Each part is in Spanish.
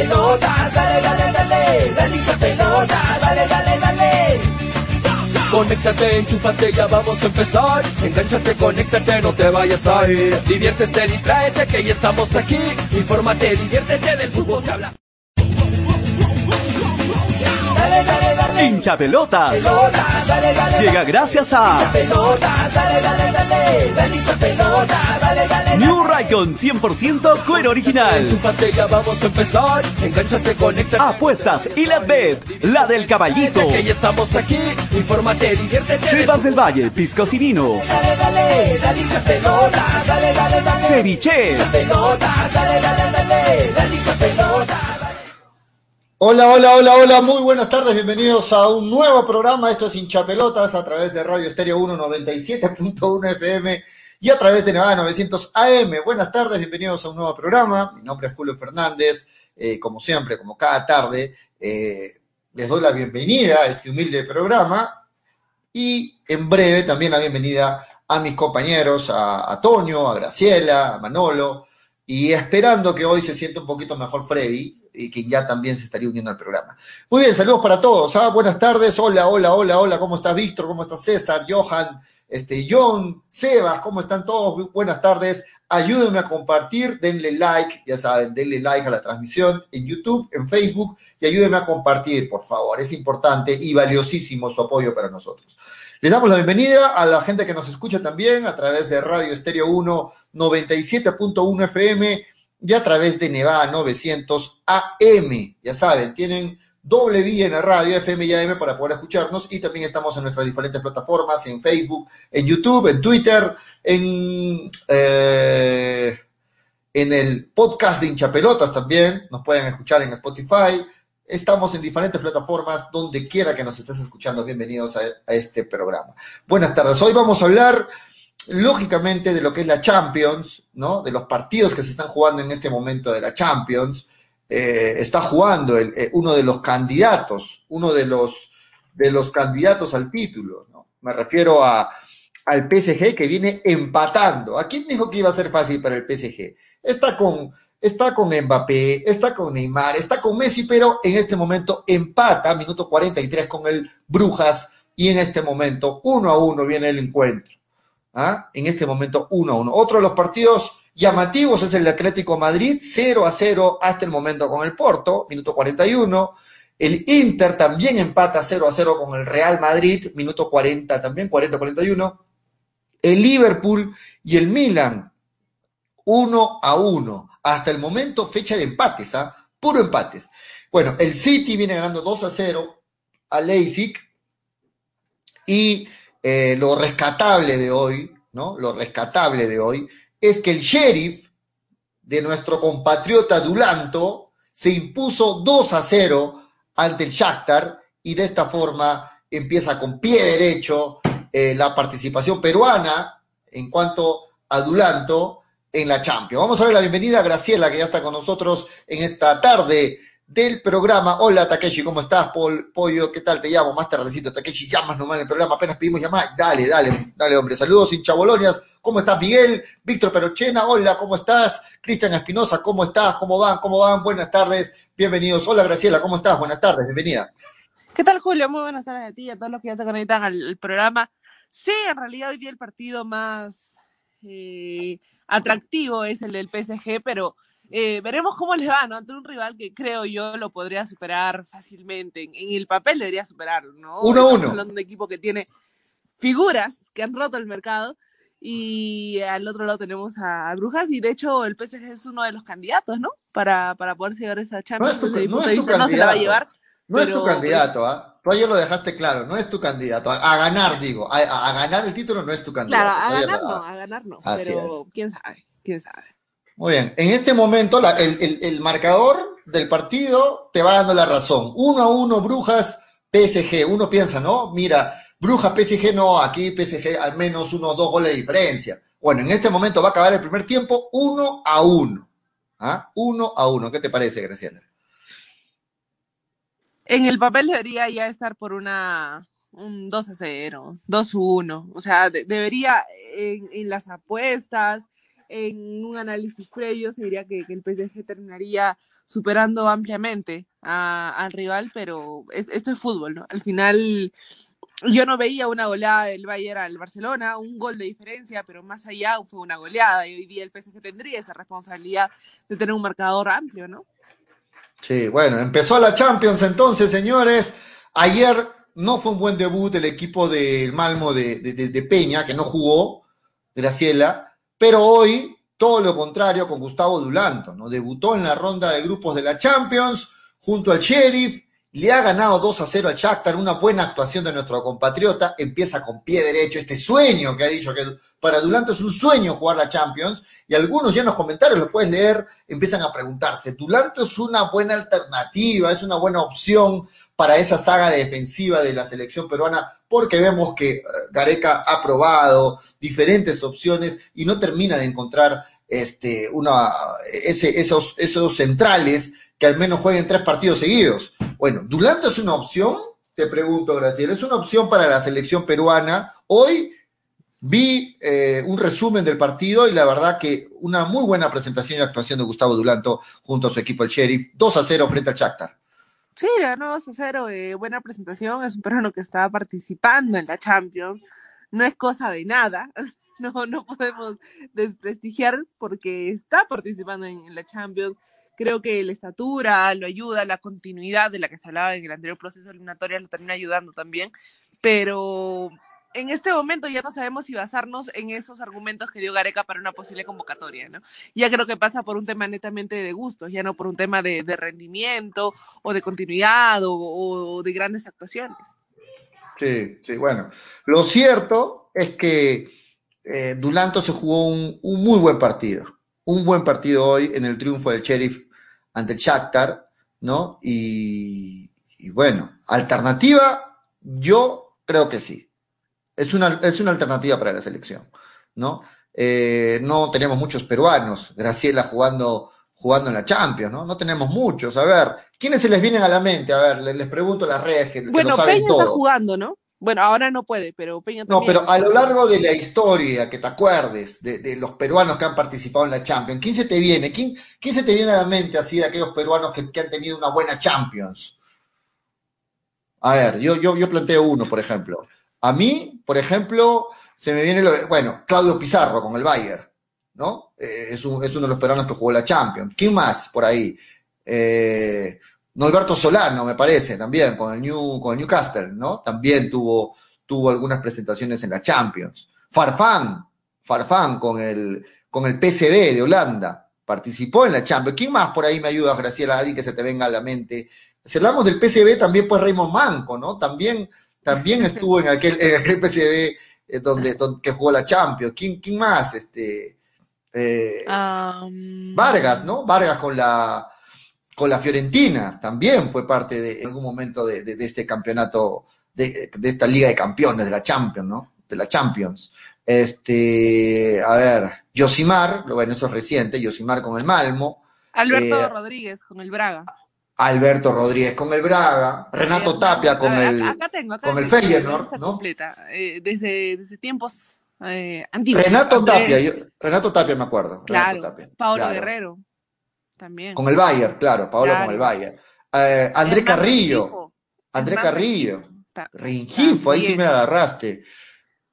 pelotas, dale, dale, dale, dale hincha pelotas, dale, dale, dale. Conéctate, enchúfate, ya vamos a empezar. Engánchate, conéctate, no te vayas a ir. Diviértete, distráete, que ya estamos aquí. Infórmate, diviértete, del fútbol se habla. Hincha pelotas. Llega gracias a New Raycon 100% cuero original. Enchúfate, ya vamos a empezar. Engánchate, conéctate. Apuestas y la bet, la del caballito. Estamos diviértete. Sebas del Valle, piscos y vinos. Dale, Hola, hola, hola, hola, muy buenas tardes, bienvenidos a un nuevo programa, esto es Hinchapelotas a través de Radio Estéreo 1 97.1 FM y a través de Nevada 900 AM. Buenas tardes, bienvenidos a un nuevo programa, mi nombre es Julio Fernández, eh, como siempre, como cada tarde, eh, les doy la bienvenida a este humilde programa y en breve también la bienvenida a mis compañeros, a, a Toño, a Graciela, a Manolo, y esperando que hoy se sienta un poquito mejor Freddy, y quien ya también se estaría uniendo al programa. Muy bien, saludos para todos. ¿ah? Buenas tardes. Hola, hola, hola, hola. ¿Cómo estás, Víctor? ¿Cómo estás, César? Johan, este, John, Sebas, ¿cómo están todos? Buenas tardes. Ayúdenme a compartir, denle like, ya saben, denle like a la transmisión en YouTube, en Facebook, y ayúdenme a compartir, por favor. Es importante y valiosísimo su apoyo para nosotros. Les damos la bienvenida a la gente que nos escucha también a través de Radio Estéreo 1 97.1 FM y a través de Nevada 900 AM. Ya saben, tienen doble vía en la radio, FM y AM para poder escucharnos y también estamos en nuestras diferentes plataformas, en Facebook, en YouTube, en Twitter, en, eh, en el podcast de hinchapelotas también, nos pueden escuchar en Spotify. Estamos en diferentes plataformas, donde quiera que nos estés escuchando, bienvenidos a, a este programa. Buenas tardes, hoy vamos a hablar lógicamente de lo que es la Champions, ¿no? De los partidos que se están jugando en este momento de la Champions. Eh, está jugando eh, uno de los candidatos, uno de los, de los candidatos al título, ¿no? Me refiero a, al PSG que viene empatando. ¿A quién dijo que iba a ser fácil para el PSG? Está con, está con Mbappé, está con Neymar, está con Messi, pero en este momento empata, minuto 43 con el Brujas, y en este momento, uno a uno viene el encuentro. ¿Ah? en este momento 1 a 1. Otro de los partidos llamativos es el de Atlético Madrid, 0 a 0 hasta el momento con el Porto, minuto 41. El Inter también empata 0 a 0 con el Real Madrid, minuto 40 también, 40-41. El Liverpool y el Milan, 1 a 1. Hasta el momento, fecha de empates, ¿ah? puro empates. Bueno, el City viene ganando 2 a 0 a Leipzig y eh, lo rescatable de hoy, ¿no? Lo rescatable de hoy es que el sheriff de nuestro compatriota Dulanto se impuso 2 a 0 ante el Shakhtar y de esta forma empieza con pie derecho eh, la participación peruana en cuanto a Dulanto en la Champions. Vamos a ver la bienvenida a Graciela, que ya está con nosotros en esta tarde del programa. Hola Takeshi, ¿cómo estás? Paul, Pollo, ¿qué tal? Te llamo más tardecito. Takeshi, llamas nomás en el programa, apenas pedimos llamar. Dale, dale, dale, hombre. Saludos, hincha Bolonias. ¿Cómo estás, Miguel? Víctor Perochena, hola, ¿cómo estás? Cristian Espinosa, ¿cómo estás? ¿Cómo van? ¿Cómo van? Buenas tardes, bienvenidos. Hola, Graciela, ¿cómo estás? Buenas tardes, bienvenida. ¿Qué tal, Julio? Muy buenas tardes a ti y a todos los que ya se conectan al, programa. Sí, en realidad hoy día el partido más eh, atractivo es el del PSG, pero eh, veremos cómo les va, ¿no? Ante un rival que creo yo lo podría superar fácilmente. En, en el papel debería superarlo, ¿no? Uno a Estamos uno. hablando de un equipo que tiene figuras que han roto el mercado y al otro lado tenemos a, Brujas y de hecho el PSG es uno de los candidatos, ¿no? Para, para poder llevar esa Champions. tu- desde mi no punto es de vista no se la va a candidato. llevar. No es tu pero- candidato, ¿ah? Tú ayer lo dejaste claro, no es tu candidato. A, a ganar, digo. A, a- ganar el título no es tu candidato. Claro, a ganar no, a ganar no, Así pero quién sabe, quién sabe. Muy bien, en este momento el, el- el marcador del partido te va dando la razón. Uno a uno, Brujas, PSG. Uno piensa, ¿no? Mira, Brujas, PSG, no, aquí PSG al menos uno o dos goles de diferencia. Bueno, en este momento va a acabar el primer tiempo uno a uno. ¿Ah? Uno a uno. ¿Qué te parece, Graciela? En el papel debería ya estar por una un 2 a 0, 2 a 1. O sea, de- debería en, en las apuestas, en un análisis previo se diría que, el PSG terminaría superando ampliamente a- al rival, pero es- esto es fútbol, ¿no? Al final yo no veía una goleada del Bayern al Barcelona, un gol de diferencia, pero más allá fue una goleada y hoy día el PSG tendría esa responsabilidad de tener un marcador amplio, ¿no? Sí, bueno, empezó la Champions entonces, señores. Ayer no fue un buen debut del equipo del Malmo de, de- de- de Peña, que no jugó, Graciela, pero hoy todo lo contrario con Gustavo Dulanto, ¿no? Debutó en la ronda de grupos de la Champions junto al Sheriff, le ha ganado 2 a 0 al Shakhtar, una buena actuación de nuestro compatriota, empieza con pie derecho, este sueño que ha dicho que para Dulanto es un sueño jugar la Champions, y algunos ya en los comentarios, lo puedes leer, empiezan a preguntarse, Dulanto es una buena alternativa, es una buena opción para esa saga defensiva de la selección peruana, porque vemos que eh, Gareca ha probado diferentes opciones y no termina de encontrar este, una, ese, esos, esos centrales que al menos jueguen tres partidos seguidos. Bueno, ¿Dulanto es una opción? Te pregunto, Graciela. ¿Es una opción para la selección peruana? Hoy vi eh, un resumen del partido y la verdad que una muy buena presentación y actuación de Gustavo Dulanto junto a su equipo el Sheriff. 2 a 0 frente al Shakhtar. Sí, le ganó 2 a 0, eh, buena presentación, es un peruano que estaba participando en la Champions, no es cosa de nada, no, no podemos desprestigiar porque está participando en, en la Champions, creo que la estatura lo ayuda, la continuidad de la que se hablaba en el anterior proceso eliminatorio lo termina ayudando también, pero en este momento ya no sabemos si basarnos en esos argumentos que dio Gareca para una posible convocatoria, ¿no? Ya creo que pasa por un tema netamente de gustos, ya no por un tema de, de rendimiento o de continuidad o, de grandes actuaciones. Sí, sí, bueno. Lo cierto es que eh, Dulanto se jugó un, muy buen partido. Un buen partido hoy en el triunfo del Sheriff ante el Shakhtar, ¿no? Y, y bueno, alternativa, yo creo que sí. Es una, es una alternativa para la selección, ¿no? Eh, no tenemos muchos peruanos, Graciela jugando, jugando en la Champions, ¿no? No tenemos muchos. A ver, ¿quiénes se les vienen a la mente? A ver, les, les pregunto a las redes que, bueno, que lo saben Peña todo. está jugando, ¿no? Bueno, ahora no puede, pero Peña No, también. pero a lo largo de la historia, que te acuerdes de, de los peruanos que han participado en la Champions, ¿quién se te viene? ¿Quién, quién se te viene a la mente así de aquellos peruanos que, que han tenido una buena Champions? A ver, yo, yo, yo planteo uno, por ejemplo. A mí, por ejemplo, se me viene, lo, bueno, Claudio Pizarro con el Bayern, ¿no? Eh, es, un, es, uno de los peruanos que jugó la Champions. ¿Quién más por ahí? Eh, Norberto Solano, me parece, también, con el, New, con el Newcastle, ¿no? También tuvo, tuvo algunas presentaciones en la Champions. Farfán, Farfán con el, con el PSV de Holanda, participó en la Champions. ¿Quién más por ahí me ayuda, Graciela? Alguien que se te venga a la mente. Si hablamos del PSV, también pues Raymond Manco, ¿no? También también estuvo en aquel, en aquel PCB eh, donde, donde, que jugó la Champions. ¿Quién, quién más? Este, eh, um... Vargas, ¿no? Vargas con la, con la Fiorentina también fue parte de, en algún momento de, de, de este campeonato, de, de, esta Liga de Campeones, de la Champions, ¿no? De la Champions. Este, a ver, Yosimar, bueno, eso es reciente, Yosimar con el Malmo. Alberto eh, Rodríguez con el Braga. Alberto Rodríguez con el Braga, Renato Tapia con ver, el, acá tengo, acá con el Feyenoord, ¿no? Completa, eh, desde, desde, tiempos eh, antiguos. Renato Tapia, yo, Renato Tapia me acuerdo. Claro, Renato Tapia, Paolo claro. Guerrero también. Con el Bayern, claro, Paolo claro. con el Bayern. Eh, Andrés Hernán Carrillo, Rengifo. Andrés Hernán Carrillo. Rengifo, ahí sí me agarraste.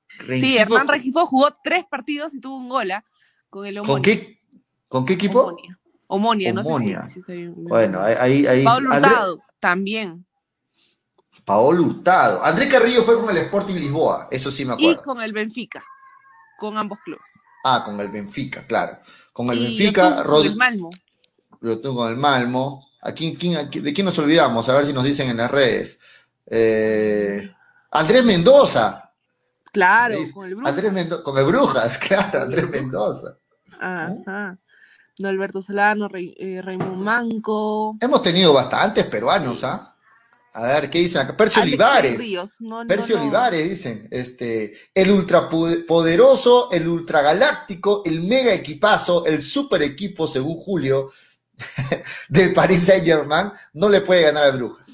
Sí, Rengifo, Hernán Regifo jugó tres partidos y tuvo un gol ¿ah? con el Omonia. ¿Con qué, ¿Con qué equipo? Omonia. Omonia, no Omonia. sé si, si estoy bien. Bueno, ahí, ahí Andrés- Hurtado, también. Paolo Hurtado. Andrés Carrillo fue con el Sporting Lisboa, eso sí me Y acuerdo. con el Benfica, con ambos clubes. Ah, con el Benfica, claro. Con el Y Benfica, Yotun con Rod- el Malmo. Lo tengo con el Malmo. ¿A quién, quién- a quién- ¿De quién nos olvidamos? A ver si nos dicen en las redes. Eh, Andrés Mendoza. Claro, con el Brujas. Andrés Mendoza, con el Brujas, claro, Andrés Mendoza. Ajá. No, Alberto Solano, Rey- eh, Raymond Manco. Hemos tenido bastantes peruanos, ¿ah? A ver, ¿qué dicen acá? Percio Olivares. No, no, Percio no. Olivares, dicen. Este, el ultrapoderoso, el ultragaláctico, el mega equipazo, el super equipo, según Julio, del Paris Saint Germain, no le puede ganar a Brujas.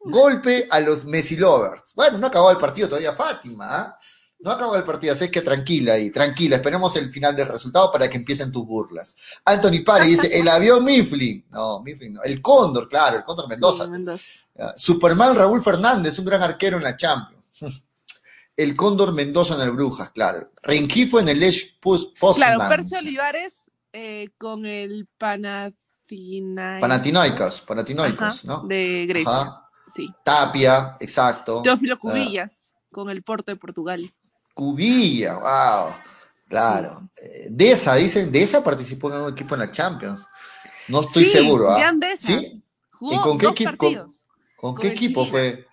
Golpe a los Messi Lovers. Bueno, no acabó el partido todavía Fátima, ¿ah? No acabó el partido, así que tranquila y tranquila. Esperemos el final del resultado para que empiecen tus burlas. Anthony Pari dice, el avión Mifflin. No, Mifflin no. El Cóndor, claro, el Cóndor Mendoza. Sí, Mendoza. Superman Raúl Fernández, un gran arquero en la Champions. El Cóndor Mendoza en el Brujas, claro. Rengifo en el Lech Post Claro, Percio Olivares eh, con el Panathinaikos. Panathinaikos, ¿no? De Grecia. Ajá. Sí. Tapia, exacto. Teófilo Ah, Cubillas con el Porto de Portugal. Cubilla, wow. Claro. Eh, Deza, dicen, Deza participó en un equipo en la Champions. No estoy Sí, seguro. ¿ah? ¿Sí? Jugó ¿Y con qué equipo? ¿Con Con qué equipo fue?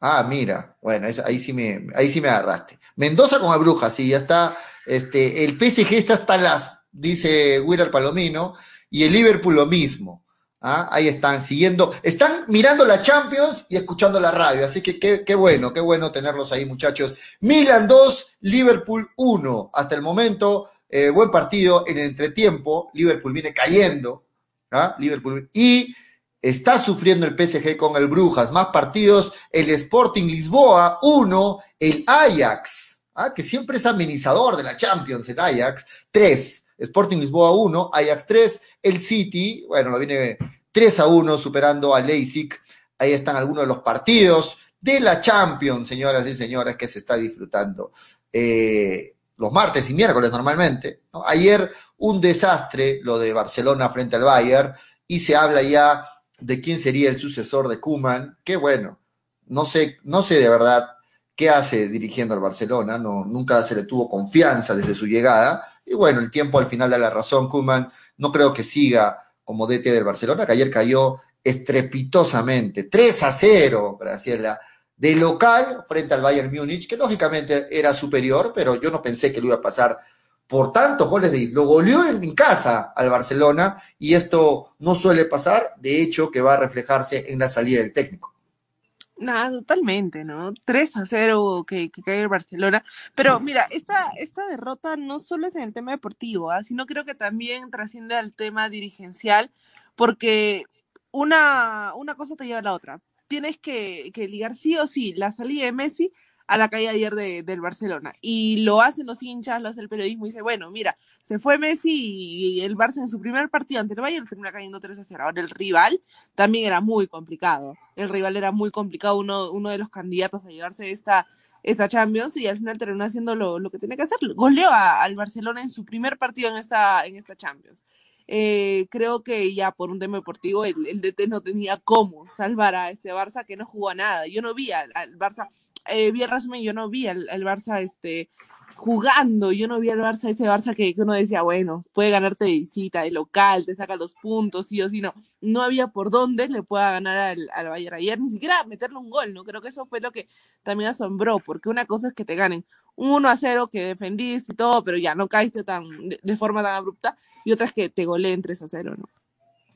Ah, mira, bueno, es- ahí sí me, ahí sí me agarraste. Mendoza con Abruja, sí, ya está. Este, el PSG está hasta las, dice Willard Palomino, y el Liverpool lo mismo. ¿ah? Ahí están siguiendo, están mirando la Champions y escuchando la radio, así que qué, qué bueno, qué bueno tenerlos ahí, muchachos. Milan 2, Liverpool 1. Hasta el momento, eh, buen partido en el entretiempo. Liverpool viene cayendo. ¿ah? Liverpool. Y está sufriendo el PSG con el Brujas. Más partidos, el Sporting Lisboa 1, el Ajax, ¿ah? que siempre es amenizador de la Champions, el Ajax 3. Sporting Lisboa 1, Ajax 3, el City, bueno, lo viene 3 a 1 superando a Leipzig. Ahí están algunos de los partidos de la Champions, señoras y señores, que se está disfrutando eh, los martes y miércoles normalmente. ¿no? Ayer un desastre lo de Barcelona frente al Bayern y se habla ya de quién sería el sucesor de Kuman. Qué bueno, no sé, no sé de verdad qué hace dirigiendo al Barcelona, no, nunca se le tuvo confianza desde su llegada. Y bueno, el tiempo al final da la razón, Kuman. No creo que siga como DT del Barcelona, que ayer cayó estrepitosamente, 3 a 0, Graciela, de local frente al Bayern Múnich, que lógicamente era superior, pero yo no pensé que lo iba a pasar por tantos goles de lo goleó en, en casa al Barcelona y esto no suele pasar, de hecho que va a reflejarse en la salida del técnico. Nada, totalmente, ¿no? 3 a 0 que, que cae el Barcelona. Pero mira, esta, esta derrota no solo es en el tema deportivo, ¿ah? sino creo que también trasciende al tema dirigencial, porque una, una cosa te lleva a la otra. Tienes que, que ligar sí o sí la salida de Messi a la caída ayer de, del Barcelona. Y lo hacen los hinchas, lo hace el periodismo y dice, bueno, mira, se fue Messi y el Barça en su primer partido ante el Bayern termina cayendo 3 a 0. Ahora el rival también era muy complicado. El rival era muy complicado, uno, uno de los candidatos a llevarse esta, esta Champions y al final terminó haciendo lo, que tenía que hacer. Goleó a- al Barcelona en su primer partido en esta, en esta Champions. Eh, creo que ya por un tema deportivo el, DT no tenía cómo salvar a este Barça que no jugó a nada. Yo no vi al Barça, eh, vi el resumen, yo no vi al, al Barça este jugando, yo no vi al Barça, ese Barça que, que uno decía, bueno, puede ganarte de visita, de local, te saca los puntos, sí o sí, no. No había por dónde le pueda ganar al, al Bayern ayer, ni siquiera meterle un gol, ¿no? Creo que eso fue lo que también asombró, porque una cosa es que te ganen un 1 a 0 que defendiste y todo, pero ya no caíste tan, de, forma tan abrupta, y otra es que te goleen 3 a 0, ¿no?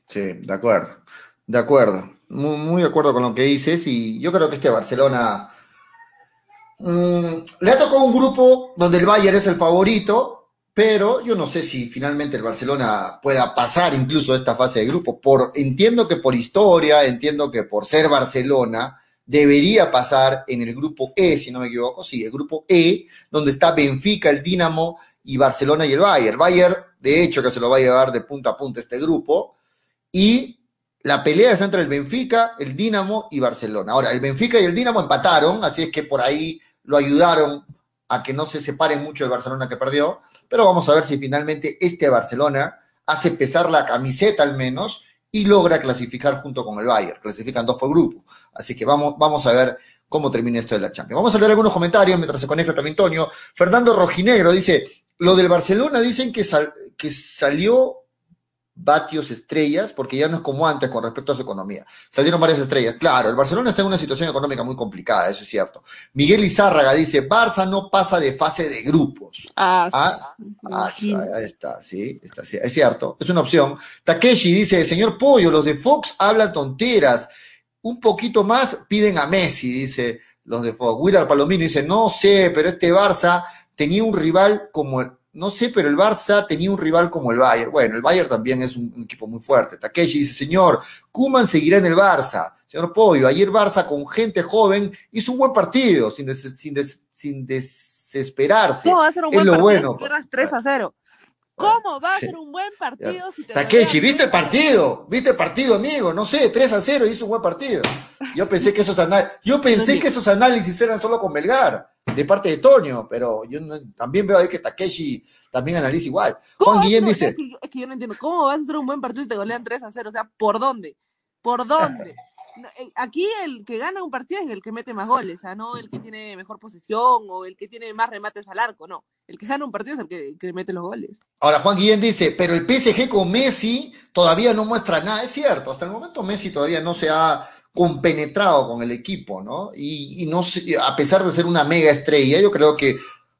Sí, de acuerdo, de acuerdo, muy, muy de acuerdo con lo que dices y yo creo que este Barcelona mm, le ha tocado un grupo donde el Bayern es el favorito, pero yo no sé si finalmente el Barcelona pueda pasar incluso esta fase de grupo. Por, entiendo que por historia, entiendo que por ser Barcelona, debería pasar en el grupo E, si no me equivoco, sí, el grupo E, donde está Benfica, el Dinamo y Barcelona y el Bayern. Bayern, de hecho, que se lo va a llevar de punta a punta este grupo, y la pelea está entre el Benfica, el Dinamo y Barcelona. Ahora, el Benfica y el Dinamo empataron, así es que por ahí lo ayudaron a que no se separen mucho del Barcelona que perdió, pero vamos a ver si finalmente este Barcelona hace pesar la camiseta al menos y logra clasificar junto con el Bayern. Clasifican dos por grupo. Así que vamos, vamos a ver cómo termina esto de la Champions. Vamos a leer algunos comentarios mientras se conecta también Antonio. Fernando Rojinegro dice, lo del Barcelona dicen que, sal, que salió vatios estrellas, porque ya no es como antes con respecto a su economía. Salieron varias estrellas. Claro, el Barcelona está en una situación económica muy complicada, eso es cierto. Miguel Izárraga dice, Barça no pasa de fase de grupos. Ah, Ah, Ah, ahí está, sí, está, sí, es cierto, es una opción. Takeshi dice, señor Pollo, los de Fox hablan tonteras. Un poquito más piden a Messi, dice los de Fox. Willard Palomino dice, no sé, pero este Barça tenía un rival como no sé, pero el Barça tenía un rival como el Bayern. Bueno, el Bayern también es un, un equipo muy fuerte. Takeshi dice, señor, Kuman seguirá en el Barça. Señor Pollo, ayer Barça con gente joven hizo un buen partido, sin, des- sin, des- sin desesperarse. ¿Cómo va a ser un es buen lo partido bueno. si pierdas 3 a 0? ¿Cómo va a Sí. ser un buen partido si te golean ¿viste el 3 a 0? partido? ¿Viste el partido, amigo? No sé, 3 a 0 hizo un buen partido. Yo pensé que esos yo pensé que esos análisis eran solo con Belgar, de parte de Toño, pero yo no- también veo ahí que Takeshi también analiza igual. ¿Cómo Juan Guillén dice, Es que, yo, es que yo no entiendo. ¿Cómo vas a hacer un buen partido si te golean 3 a 0? O sea, ¿por dónde? ¿Por dónde? Eh, Aquí el que gana un partido es el que mete más goles, o sea, no el que tiene mejor posesión o el que tiene más remates al arco, no. El que gana un partido es el que, que mete los goles. ahora Juan Guillén dice, pero el PSG con Messi todavía no muestra nada. Es cierto, hasta el momento Messi todavía no se ha compenetrado con el equipo, ¿no? Y, y no a pesar de ser una mega estrella, yo creo que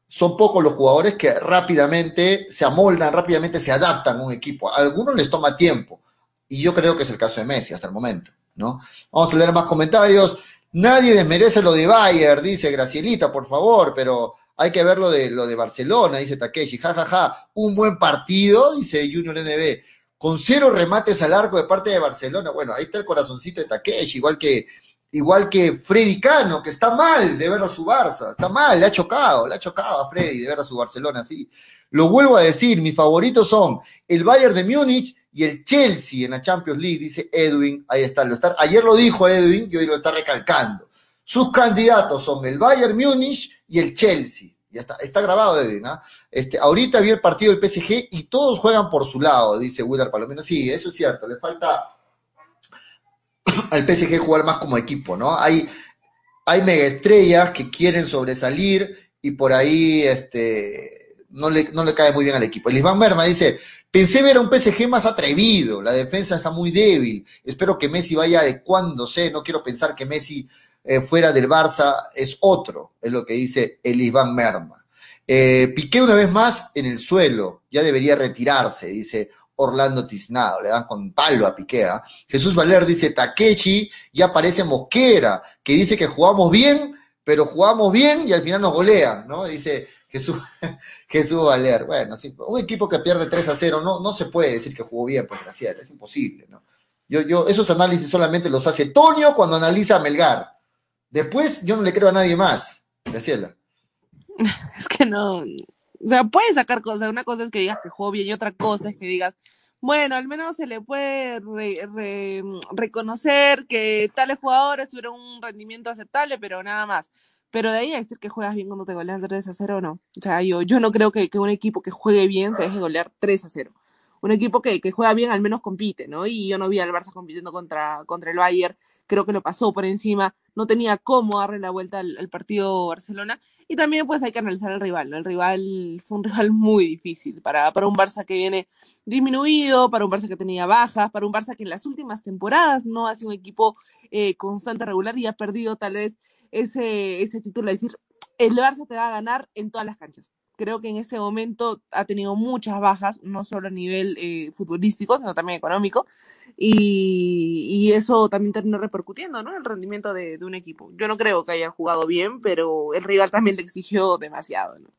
son pocos los jugadores que rápidamente se amoldan, rápidamente se adaptan a un equipo. A algunos les toma tiempo. Y yo creo que es el caso de Messi hasta el momento, ¿no? Vamos a leer más comentarios. Nadie desmerece lo de Bayern, dice Gracielita, por favor, pero hay que ver lo de, lo de Barcelona, dice Takeshi. Ja, ja, ja. Un buen partido, dice Junior NB. Con cero remates al arco de parte de Barcelona. Bueno, ahí está el corazoncito de Takeshi, igual que, igual que Freddy Cano, que está mal de ver a su Barça. Está mal, le ha chocado, le ha chocado a Freddy de ver a su Barcelona así. Lo vuelvo a decir, mis favoritos son el Bayern de Múnich y el Chelsea en la Champions League, dice Edwin. Ahí está, lo está ayer lo dijo Edwin y hoy lo está recalcando. Sus candidatos son el Bayern Múnich y el Chelsea. Ya está, está grabado, Edwin. ¿ah? Este, ahorita vi el partido del PSG y todos juegan por su lado, dice Willard Palomino. Sí, eso es cierto, le falta al PSG jugar más como equipo, ¿no? Hay, hay mega estrellas que quieren sobresalir y por ahí este, no, le, no le cae muy bien al equipo. El Merma dice, pensé ver a un PSG más atrevido, la defensa está muy débil, espero que Messi vaya adecuándose, no quiero pensar que Messi eh, fuera del Barça es otro, es lo que dice el Iván Merma. Eh, Piqué una vez más en el suelo, ya debería retirarse, dice Orlando Tiznado, le dan con palo a Piqué. ¿ah? Jesús Valer dice Takechi, ya parece Mosquera, que dice que jugamos bien, pero jugamos bien y al final nos golean, ¿no? Dice Jesús, Jesús Valer. Bueno, un equipo que pierde 3 a 0 no, no se puede decir que jugó bien, pues Graciela, es imposible, ¿no? Yo, yo, esos análisis solamente los hace Tonio cuando analiza a Melgar. Después yo no le creo a nadie más, Graciela. Es que no. O sea, puedes sacar cosas. Una cosa es que digas que jugó bien y otra cosa es que digas, bueno, al menos se le puede re- re- reconocer que tales jugadores tuvieron un rendimiento aceptable, pero nada más. Pero de ahí a decir que juegas bien cuando te golean 3 a 0, no. O sea, yo, yo no creo que, que un equipo que juegue bien se deje golear 3 a 0. Un equipo que, que juega bien al menos compite, ¿no? Y yo no vi al Barça compitiendo contra, contra el Bayern. Creo que lo pasó por encima. No tenía cómo darle la vuelta al, partido Barcelona. Y también pues hay que analizar al rival. El rival fue un rival muy difícil para, para un Barça que viene disminuido, para un Barça que tenía bajas, para un Barça que en las últimas temporadas no ha sido un equipo eh, constante, regular y ha perdido tal vez ese, ese título de decir, el Barça te va a ganar en todas las canchas. Creo que en este momento ha tenido muchas bajas, no solo a nivel eh, futbolístico, sino también económico, y, eso también terminó repercutiendo, ¿no? El rendimiento de, de un equipo. Yo no creo que haya jugado bien, pero el rival también le exigió demasiado, ¿no?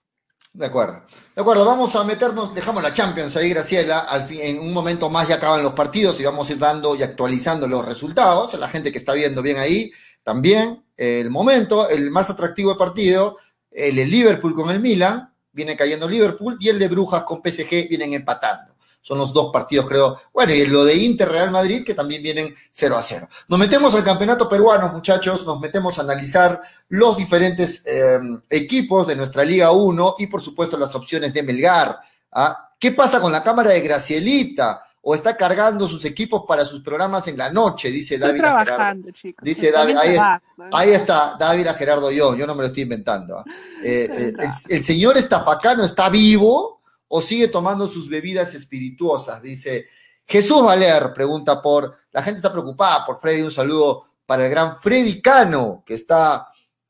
De acuerdo. De acuerdo, vamos a meternos, dejamos la Champions ahí, Graciela. Al fin, en un momento más ya acaban los partidos y vamos a ir dando y actualizando los resultados. La gente que está viendo bien ahí, también. El momento, el más atractivo del partido, el de Liverpool con el Milan, viene cayendo Liverpool, y el de Brujas con PSG vienen empatando. Son los dos partidos, creo. Bueno, y lo de Inter Real Madrid, que también vienen 0 a 0. Nos metemos al campeonato peruano, muchachos, nos metemos a analizar los diferentes eh, equipos de nuestra Liga 1 y, por supuesto, las opciones de Melgar. ¿ah? ¿Qué pasa con la cámara de Gracielita? ¿O está cargando sus equipos para sus programas en la noche? Dice Estoy David. Gerardo. trabajando, chicos. Dice David, ahí, ¿no? ahí está, David a Gerardo yo, yo no me lo estoy inventando. ¿ah? Eh, eh, el, el señor Estafacano está vivo o sigue tomando sus bebidas espirituosas, dice Jesús Valer, pregunta por, la gente está preocupada por Freddy, un saludo para el gran Freddy Cano, que está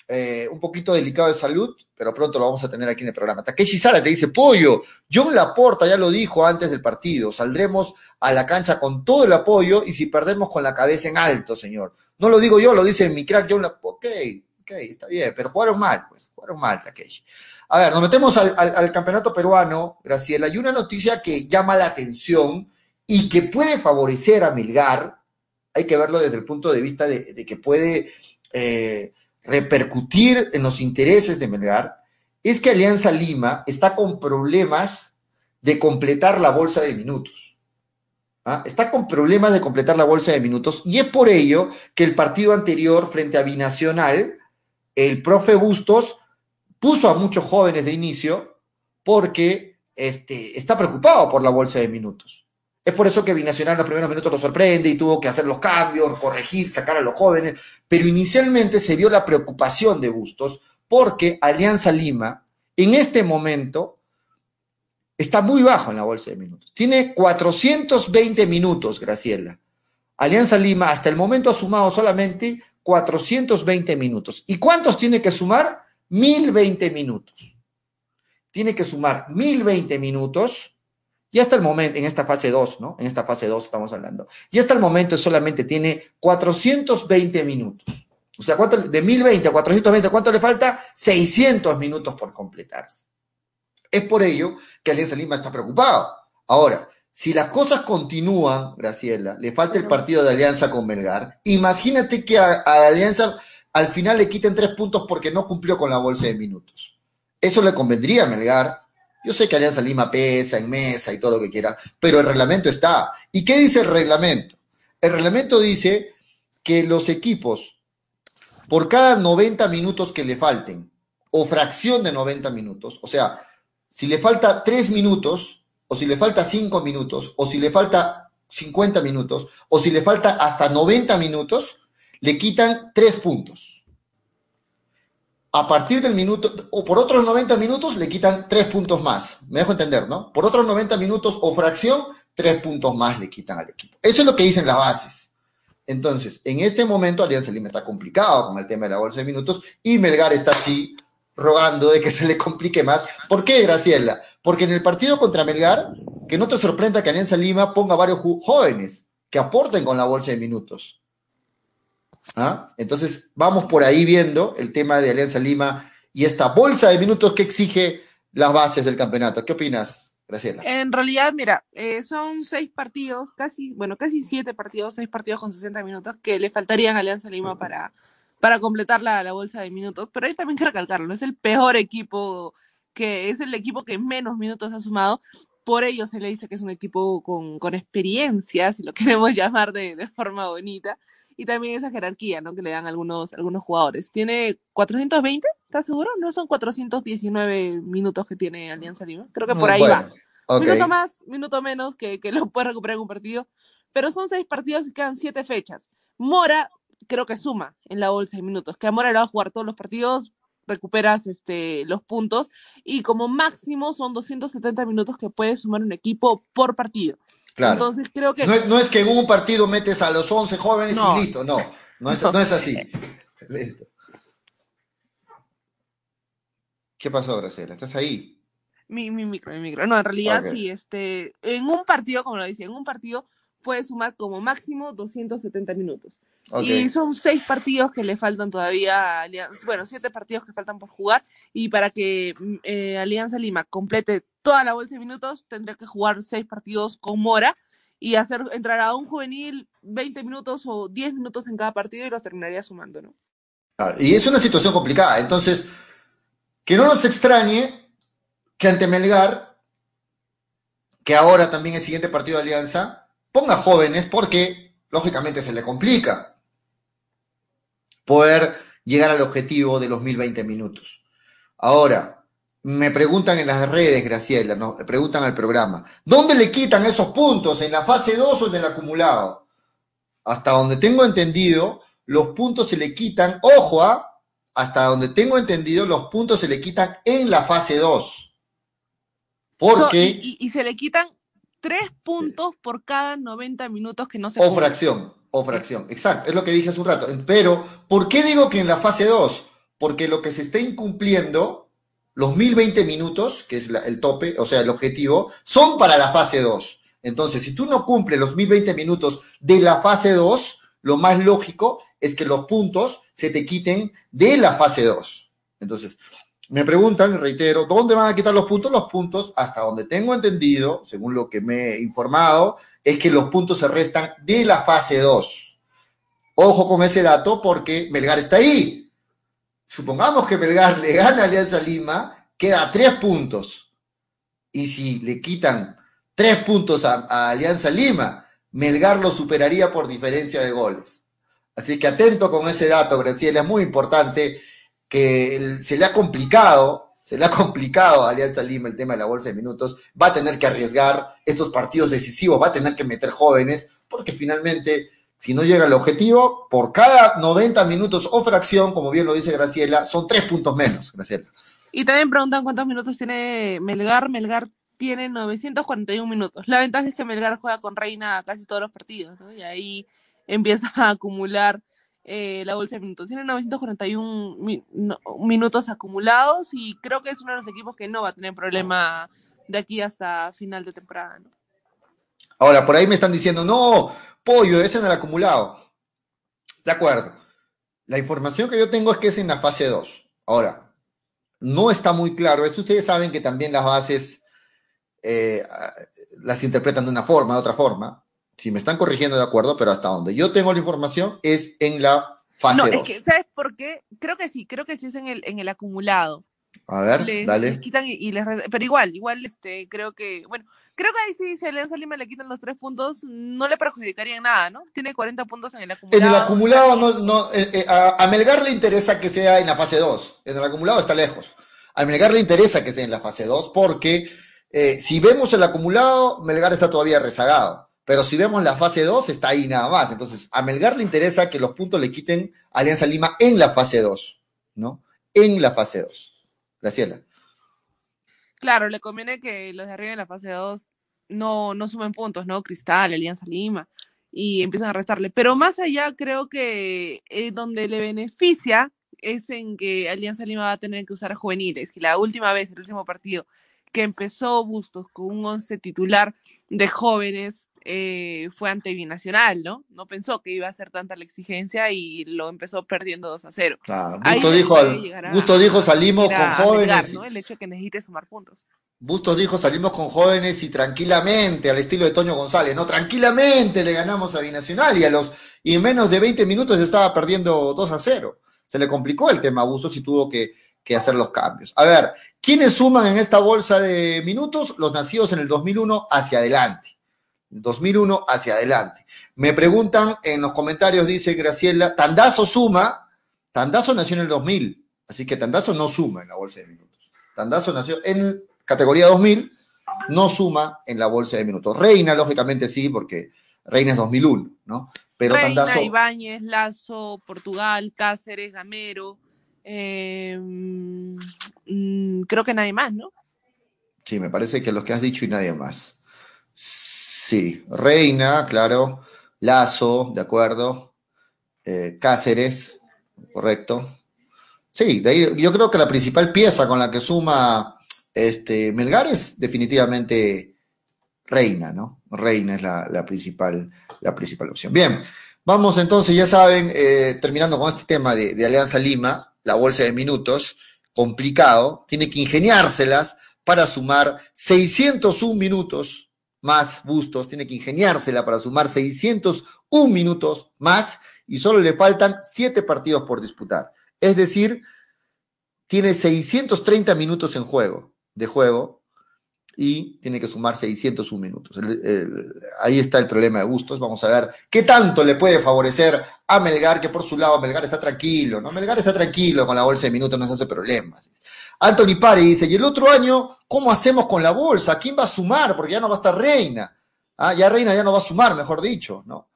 eh, un poquito delicado de salud, pero pronto lo vamos a tener aquí en el programa. Takeshi Sara te dice, pollo, John Laporta ya lo dijo antes del partido, saldremos a la cancha con todo el apoyo y si perdemos con la cabeza en alto, señor. No lo digo yo, lo dice mi crack John Laporta. Ok, ok, está bien, pero jugaron mal, pues, jugaron mal, Takeshi. A ver, nos metemos al, campeonato peruano, Graciela, y una noticia que llama la atención y que puede favorecer a Milgar, hay que verlo desde el punto de vista de, de que puede eh, repercutir en los intereses de Melgar, es que Alianza Lima está con problemas de completar la bolsa de minutos. ¿Ah? Está con problemas de completar la bolsa de minutos y es por ello que el partido anterior frente a Binacional, el profe Bustos puso a muchos jóvenes de inicio porque este, está preocupado por la bolsa de minutos. Es por eso que Binacional en los primeros minutos lo sorprende y tuvo que hacer los cambios, corregir, sacar a los jóvenes, pero inicialmente se vio la preocupación de Bustos porque Alianza Lima en este momento está muy bajo en la bolsa de minutos. Tiene 420 minutos, Graciela. Alianza Lima hasta el momento ha sumado solamente 420 minutos. ¿Y cuántos tiene que sumar? 1020 minutos. Tiene que sumar 1020 minutos y hasta el momento, en esta fase 2, ¿no? En esta fase 2 estamos hablando. Y hasta el momento solamente tiene 420 minutos. O sea, ¿cuánto, de 1020 a 420, ¿cuánto le falta? 600 minutos por completarse. Es por ello que Alianza Lima está preocupado. Ahora, si las cosas continúan, Graciela, le falta el partido de Alianza con Melgar, imagínate que a, a Alianza al final le quiten tres puntos porque no cumplió con la bolsa de minutos. Eso le convendría a Melgar. Yo sé que Alianza Lima pesa en mesa y todo lo que quiera, pero el reglamento está. ¿Y qué dice el reglamento? El reglamento dice que los equipos, por cada 90 minutos que le falten, o fracción de 90 minutos, o sea, si le falta 3 minutos, o si le falta 5 minutos, o si le falta 50 minutos, o si le falta hasta 90 minutos, le quitan 3 puntos. A partir del minuto, o por otros 90 minutos, le quitan 3 puntos más. Me dejo entender, ¿no? Por otros 90 minutos o fracción, 3 puntos más le quitan al equipo. Eso es lo que dicen las bases. Entonces, en este momento Alianza Lima está complicado con el tema de la bolsa de minutos y Melgar está así rogando de que se le complique más. ¿Por qué, Graciela? Porque en el partido contra Melgar, que no te sorprenda que Alianza Lima ponga varios jóvenes que aporten con la bolsa de minutos. ¿Ah? Entonces, vamos por ahí viendo el tema de Alianza Lima y esta bolsa de minutos que exige las bases del campeonato. ¿Qué opinas, Graciela? En realidad, mira, eh, son seis partidos, casi, bueno, casi siete partidos, seis partidos con 60 minutos que le faltarían a Alianza Lima para, para completar la, la bolsa de minutos. Pero ahí también que recalcarlo, es el peor equipo, que es el equipo que menos minutos ha sumado. Por ello se le dice que es un equipo con, con experiencia, si lo queremos llamar de, de forma bonita y también esa jerarquía, ¿no? Que le dan algunos, algunos jugadores. Tiene 420, ¿estás seguro? No son 419 minutos que tiene Alianza Lima. Creo que por ahí bueno, va. okay. Minuto más, minuto menos, que, que lo puede recuperar en un partido. Pero son seis partidos y quedan siete fechas. Mora, creo que suma en la bolsa de minutos. Que a Mora le va a jugar todos los partidos, recuperas este, los puntos. Y como máximo son 270 minutos que puede sumar un equipo por partido. Claro. Entonces creo que. No es, no es, que en un partido metes a los 11 jóvenes no. y listo, no. No es, no. no es así. Listo. ¿Qué pasó, Graciela? ¿Estás ahí? Mi, mi micro, mi micro. No, en realidad okay. sí, este, en un partido, como lo dice, en un partido puede sumar como máximo 270 minutos. Okay. Y son seis partidos que le faltan todavía a Alianza, bueno, siete partidos que faltan por jugar y para que eh, Alianza Lima complete toda la bolsa de minutos tendría que jugar seis partidos con Mora y hacer entrar a un juvenil 20 minutos o 10 minutos en cada partido y los terminaría sumando, ¿no? Y es una situación complicada, entonces que no nos extrañe que ante Melgar, que ahora también el siguiente partido de Alianza, ponga jóvenes porque lógicamente se le complica poder llegar al objetivo de los 1020 minutos. Ahora, me preguntan en las redes, Graciela, me preguntan al programa, ¿dónde le quitan esos puntos? ¿En la fase 2 o en el acumulado? Hasta donde tengo entendido, los puntos se le quitan, ojo, ¿ah? hasta donde tengo entendido, los puntos se le quitan en la fase 2. Porque... So, y, y, se le quitan tres puntos por cada 90 minutos que no se... O fracción, o fracción, exacto, es lo que dije hace un rato. Pero, ¿por qué digo que en la fase 2? Porque lo que se está incumpliendo, los 1020 minutos, que es el tope, o sea, el objetivo, son para la fase 2. Entonces, si tú no cumples los 1020 minutos de la fase 2, lo más lógico es que los puntos se te quiten de la fase 2. Entonces, me preguntan, reitero, ¿dónde van a quitar los puntos? Los puntos, hasta donde tengo entendido, según lo que me he informado, es que los puntos se restan de la fase 2. Ojo con ese dato porque Melgar está ahí. Supongamos que Melgar le gana a Alianza Lima, queda tres puntos. Y si le quitan tres puntos a, a Alianza Lima, Melgar lo superaría por diferencia de goles. Así que atento con ese dato, Graciela, es muy importante que se le ha complicado, se le ha complicado a Alianza Lima el tema de la bolsa de minutos, va a tener que arriesgar estos partidos decisivos, va a tener que meter jóvenes, porque finalmente, si no llega al objetivo, por cada 90 minutos o fracción, como bien lo dice Graciela, son tres puntos menos, Graciela. Y también preguntan cuántos minutos tiene Melgar. Melgar tiene 941 minutos. La ventaja es que Melgar juega con Reina casi todos los partidos, ¿no? Y ahí empieza a acumular eh, la bolsa de minutos. Tiene 941 minutos acumulados y creo que es uno de los equipos que no va a tener problema de aquí hasta final de temporada. ¿no? Ahora, por ahí me están diciendo, no, pollo, es en el acumulado. De acuerdo. La información que yo tengo es que es en la fase 2. Ahora, no está muy claro. Esto ustedes saben que también las bases eh, las interpretan de una forma, de otra forma si me están corrigiendo de acuerdo, pero hasta donde yo tengo la información es en la fase No, es que, ¿sabes por qué? Creo que sí, creo que sí es en el, en el acumulado. A ver, dale. Les quitan y, les, pero igual, igual, este, creo que, bueno, creo que ahí sí, si a Alianza Lima le quitan los tres puntos, no le perjudicarían nada, ¿no? Tiene 40 puntos en el acumulado. En el acumulado, no, no, eh, eh, a, Melgar le interesa que sea en la fase 2. En el acumulado está lejos. A Melgar le interesa que sea en la fase 2 porque eh, si vemos el acumulado, Melgar está todavía rezagado. Pero si vemos la fase 2, está ahí nada más. Entonces, a Melgar le interesa que los puntos le quiten a Alianza Lima en la fase 2, ¿no? En la fase 2. Graciela. Claro, le conviene que los de arriba en la fase 2 no, no sumen puntos, ¿no? Cristal, Alianza Lima, y empiezan a restarle. Pero más allá, creo que eh, donde le beneficia es en que Alianza Lima va a tener que usar juveniles. Y la última vez, el último partido, que empezó Bustos con un once titular de jóvenes, eh, fue ante Binacional, ¿no? No pensó que iba a ser tanta la exigencia y lo empezó perdiendo 2 a 0. Claro, dijo, Busto dijo salimos con jóvenes. ¿no? El hecho de que necesite sumar puntos. Bustos dijo salimos con jóvenes y tranquilamente, al estilo de Toño González, no, tranquilamente le ganamos a Binacional y a los y en menos de 20 minutos estaba perdiendo 2 a 0. Se le complicó el tema a Bustos y tuvo que, que hacer los cambios. A ver, ¿quiénes suman en esta bolsa de minutos? Los nacidos en el 2001 hacia adelante. 2001 hacia adelante. Me preguntan en los comentarios, dice Graciela, Tandazo suma, Tandazo nació en el 2000, así que Tandazo no suma en la bolsa de minutos. Tandazo nació en categoría 2000, no suma en la bolsa de minutos. Reina, lógicamente sí, porque Reina es 2001, ¿no? Pero Reina, Tandazo... Ibáñez, Lazo, Portugal, Cáceres, Gamero, eh, mm, creo que nadie más, ¿no? Sí, me parece que los que has dicho y nadie más. Sí, Reina, claro, Lazo, de acuerdo, eh, Cáceres, correcto. Sí, yo creo que la principal pieza con la que suma este, Melgar es definitivamente Reina, ¿no? Reina es la, principal, la principal opción. Bien, vamos entonces, ya saben, eh, terminando con este tema de, de Alianza Lima, la bolsa de minutos, complicado, tiene que ingeniárselas para sumar 601 minutos más Bustos, tiene que ingeniársela para sumar 601 minutos más y solo le faltan 7 partidos por disputar. Es decir, tiene 630 minutos en juego, de juego, y tiene que sumar 601 minutos. ahí está el problema de Bustos. Vamos a ver qué tanto le puede favorecer a Melgar, que por su lado Melgar está tranquilo, ¿no? Melgar está tranquilo con la bolsa de minutos, no se hace problemas. Anthony Pari dice, y el otro año, ¿cómo hacemos con la bolsa? ¿Quién va a sumar? Porque ya no va a estar Reina. Ah, ya Reina ya no va a sumar, mejor dicho, ¿no?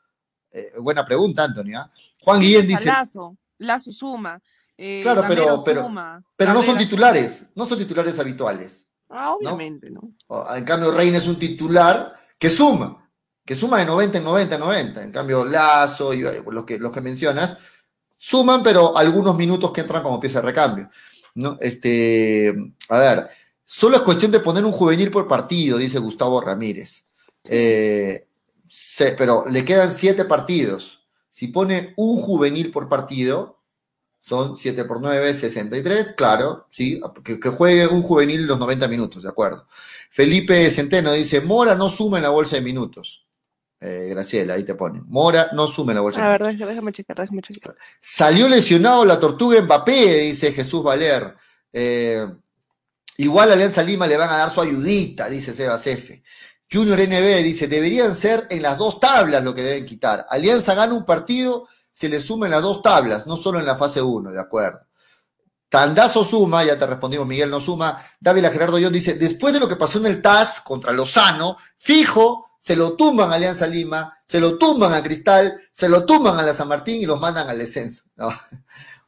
Eh, buena pregunta, Anthony. ¿ah? Juan Guillén dice... Lazo, Lazo suma. Eh, claro, pero, pero, pero no son titulares, no son titulares habituales. Ah, obviamente, ¿no? En cambio, Reina es un titular que suma, que suma de 90 en 90 en 90. En cambio, Lazo y los que, los que mencionas suman, pero algunos minutos que entran como pieza de recambio. ¿No? Este, a ver, solo es cuestión de poner un juvenil por partido, dice Gustavo Ramírez. Eh, pero le quedan siete partidos. Si pone un juvenil por partido, son 7 por 9, 63, claro, sí, que, que, juegue un juvenil los 90 minutos, de acuerdo. Felipe Centeno dice, Mora no suma en la bolsa de minutos. Eh, Graciela, ahí te pone. Mora no suma en la bolsa A ver, déjame checar, déjame checar. Salió lesionado la tortuga Mbappé, dice Jesús Valer. Eh, igual a Alianza Lima le van a dar su ayudita, dice Sebas F. Junior NB dice, deberían ser en las dos tablas lo que deben quitar. Alianza gana un partido, se le suma en las dos tablas, no solo en la fase 1, de acuerdo. Tandazo suma, ya te respondimos, Miguel no suma. Dávila Gerardo John dice, después de lo que pasó en el TAS contra Lozano, fijo, se lo tumban a Alianza Lima, se lo tumban a Cristal, se lo tumban a la San Martín y los mandan al descenso. No.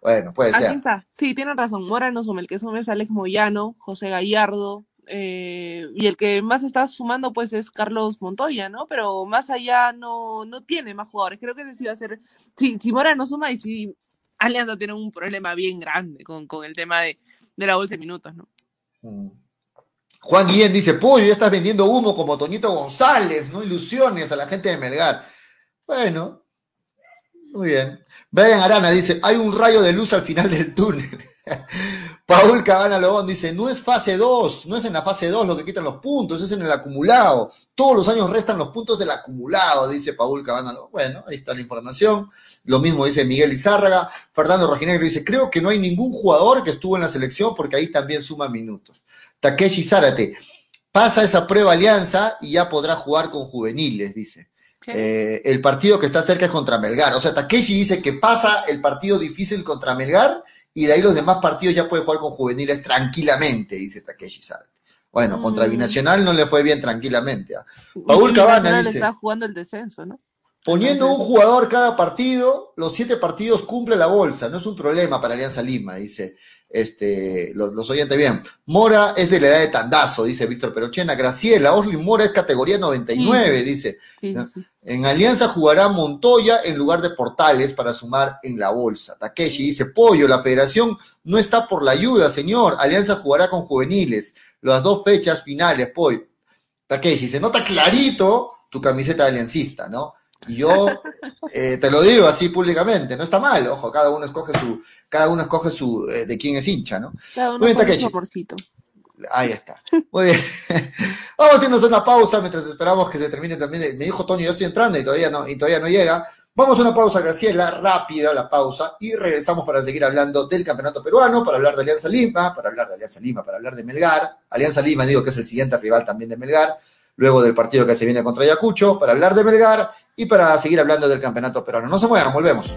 Bueno, puede Aquí ser. está. Sí, tienen razón. Mora no suma. El que suma es Alex Moyano, José Gallardo. eh, y el que más está sumando, pues, es Carlos Montoya, ¿no? Pero más allá no, no tiene más jugadores. Creo que ese sí va a ser. Si, si Mora no suma y si Alianza tiene un problema bien grande con, con el tema de, de la bolsa de minutos, ¿no? Mm. Juan Guillén dice, Pollo, ya estás vendiendo humo como Toñito González, no ilusiones a la gente de Melgar. Bueno, muy bien. Brian Arana dice, hay un rayo de luz al final del túnel. Paul Cabana Lobón dice, no es fase 2, no es en la fase 2 lo que quitan los puntos, es en el acumulado. Todos los años restan los puntos del acumulado, dice Paul Cabana Lobón. Bueno, ahí está la información. Lo mismo dice Miguel Izárraga. Fernando Rojinegro dice, creo que no hay ningún jugador que estuvo en la selección porque ahí también suma minutos. Takeshi Zárate, pasa esa prueba alianza y ya podrá jugar con juveniles, dice. Eh, el partido que está cerca es contra Melgar. O sea, Takeshi dice que pasa el partido difícil contra Melgar y de ahí los demás partidos ya puede jugar con juveniles tranquilamente, dice Takeshi Zárate. Bueno, contra Mm. Binacional no le fue bien tranquilamente. ¿ah? Paul Cabana dice, está jugando el descenso, ¿no? poniendo un jugador cada partido, los siete partidos cumple la bolsa, no es un problema para Alianza Lima, dice este, los, los oyentes bien. Mora es de la edad de Tandazo, dice Víctor Perochena. Graciela, Oslin Mora es categoría 99, dice. Sí, sí, sí. En Alianza jugará Montoya en lugar de Portales para sumar en la bolsa. Takeshi dice, Pollo, la federación no está por la ayuda, señor. Alianza jugará con juveniles. Las dos fechas finales, Pollo. Takeshi, se nota clarito tu camiseta de aliancista, ¿no? Yo eh, te lo digo así públicamente, no está mal, ojo, cada uno escoge su, cada uno escoge su, eh, de quién es hincha, ¿no? Cada uno Muy bien, su. Ahí está. Muy bien. Vamos a irnos a una pausa mientras esperamos que se termine también. Me dijo Tony, yo estoy entrando y todavía no, y todavía no llega. Vamos a una pausa, Graciela, rápida la pausa, y regresamos para seguir hablando del campeonato peruano, para hablar de Alianza Lima, para hablar de Alianza Lima, para hablar de Melgar. Alianza Lima, digo que es el siguiente rival también de Melgar, luego del partido que se viene contra Ayacucho, para hablar de Melgar y para seguir hablando del campeonato peruano. No se muevan, volvemos.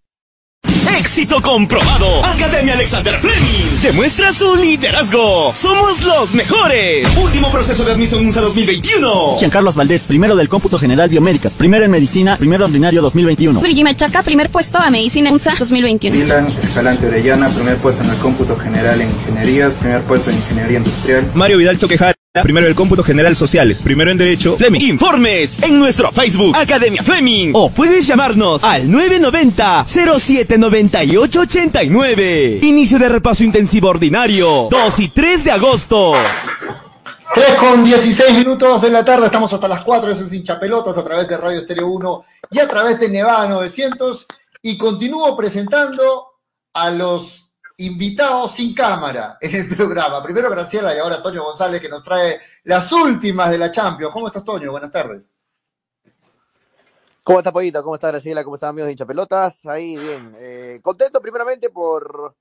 Éxito comprobado. Academia Alexander Fleming demuestra su liderazgo. Somos los mejores. Último proceso de admisión USA 2021. Giancarlos Valdés, primero del cómputo general biomédicas, primero en medicina, primero ordinario 2021. Virginia Chaca, primer puesto a medicina USA 2021. Dylan Escalante Orellana, primer puesto en el cómputo general en ingenierías, primer puesto en ingeniería industrial. Mario Vidal Toquejara. Primero el cómputo general sociales, primero en derecho, Fleming. Informes en nuestro Facebook, Academia Fleming. O puedes llamarnos al 990 0798 89. Inicio de repaso intensivo ordinario, 2 y 3 de agosto. 3 con 16 minutos de la tarde, estamos hasta las 4, eso es hinchapelotas a través de Radio Estéreo 1 y a través de Nevada 900 y continúo presentando a los invitados sin cámara en el programa. Primero Graciela y ahora Toño González que nos trae las últimas de la Champions. ¿Cómo estás, Toño? Buenas tardes. ¿Cómo está, Pollito? ¿Cómo está, Graciela? ¿Cómo están, amigos de hinchapelotas? Ahí, bien. Eh, contento primeramente por,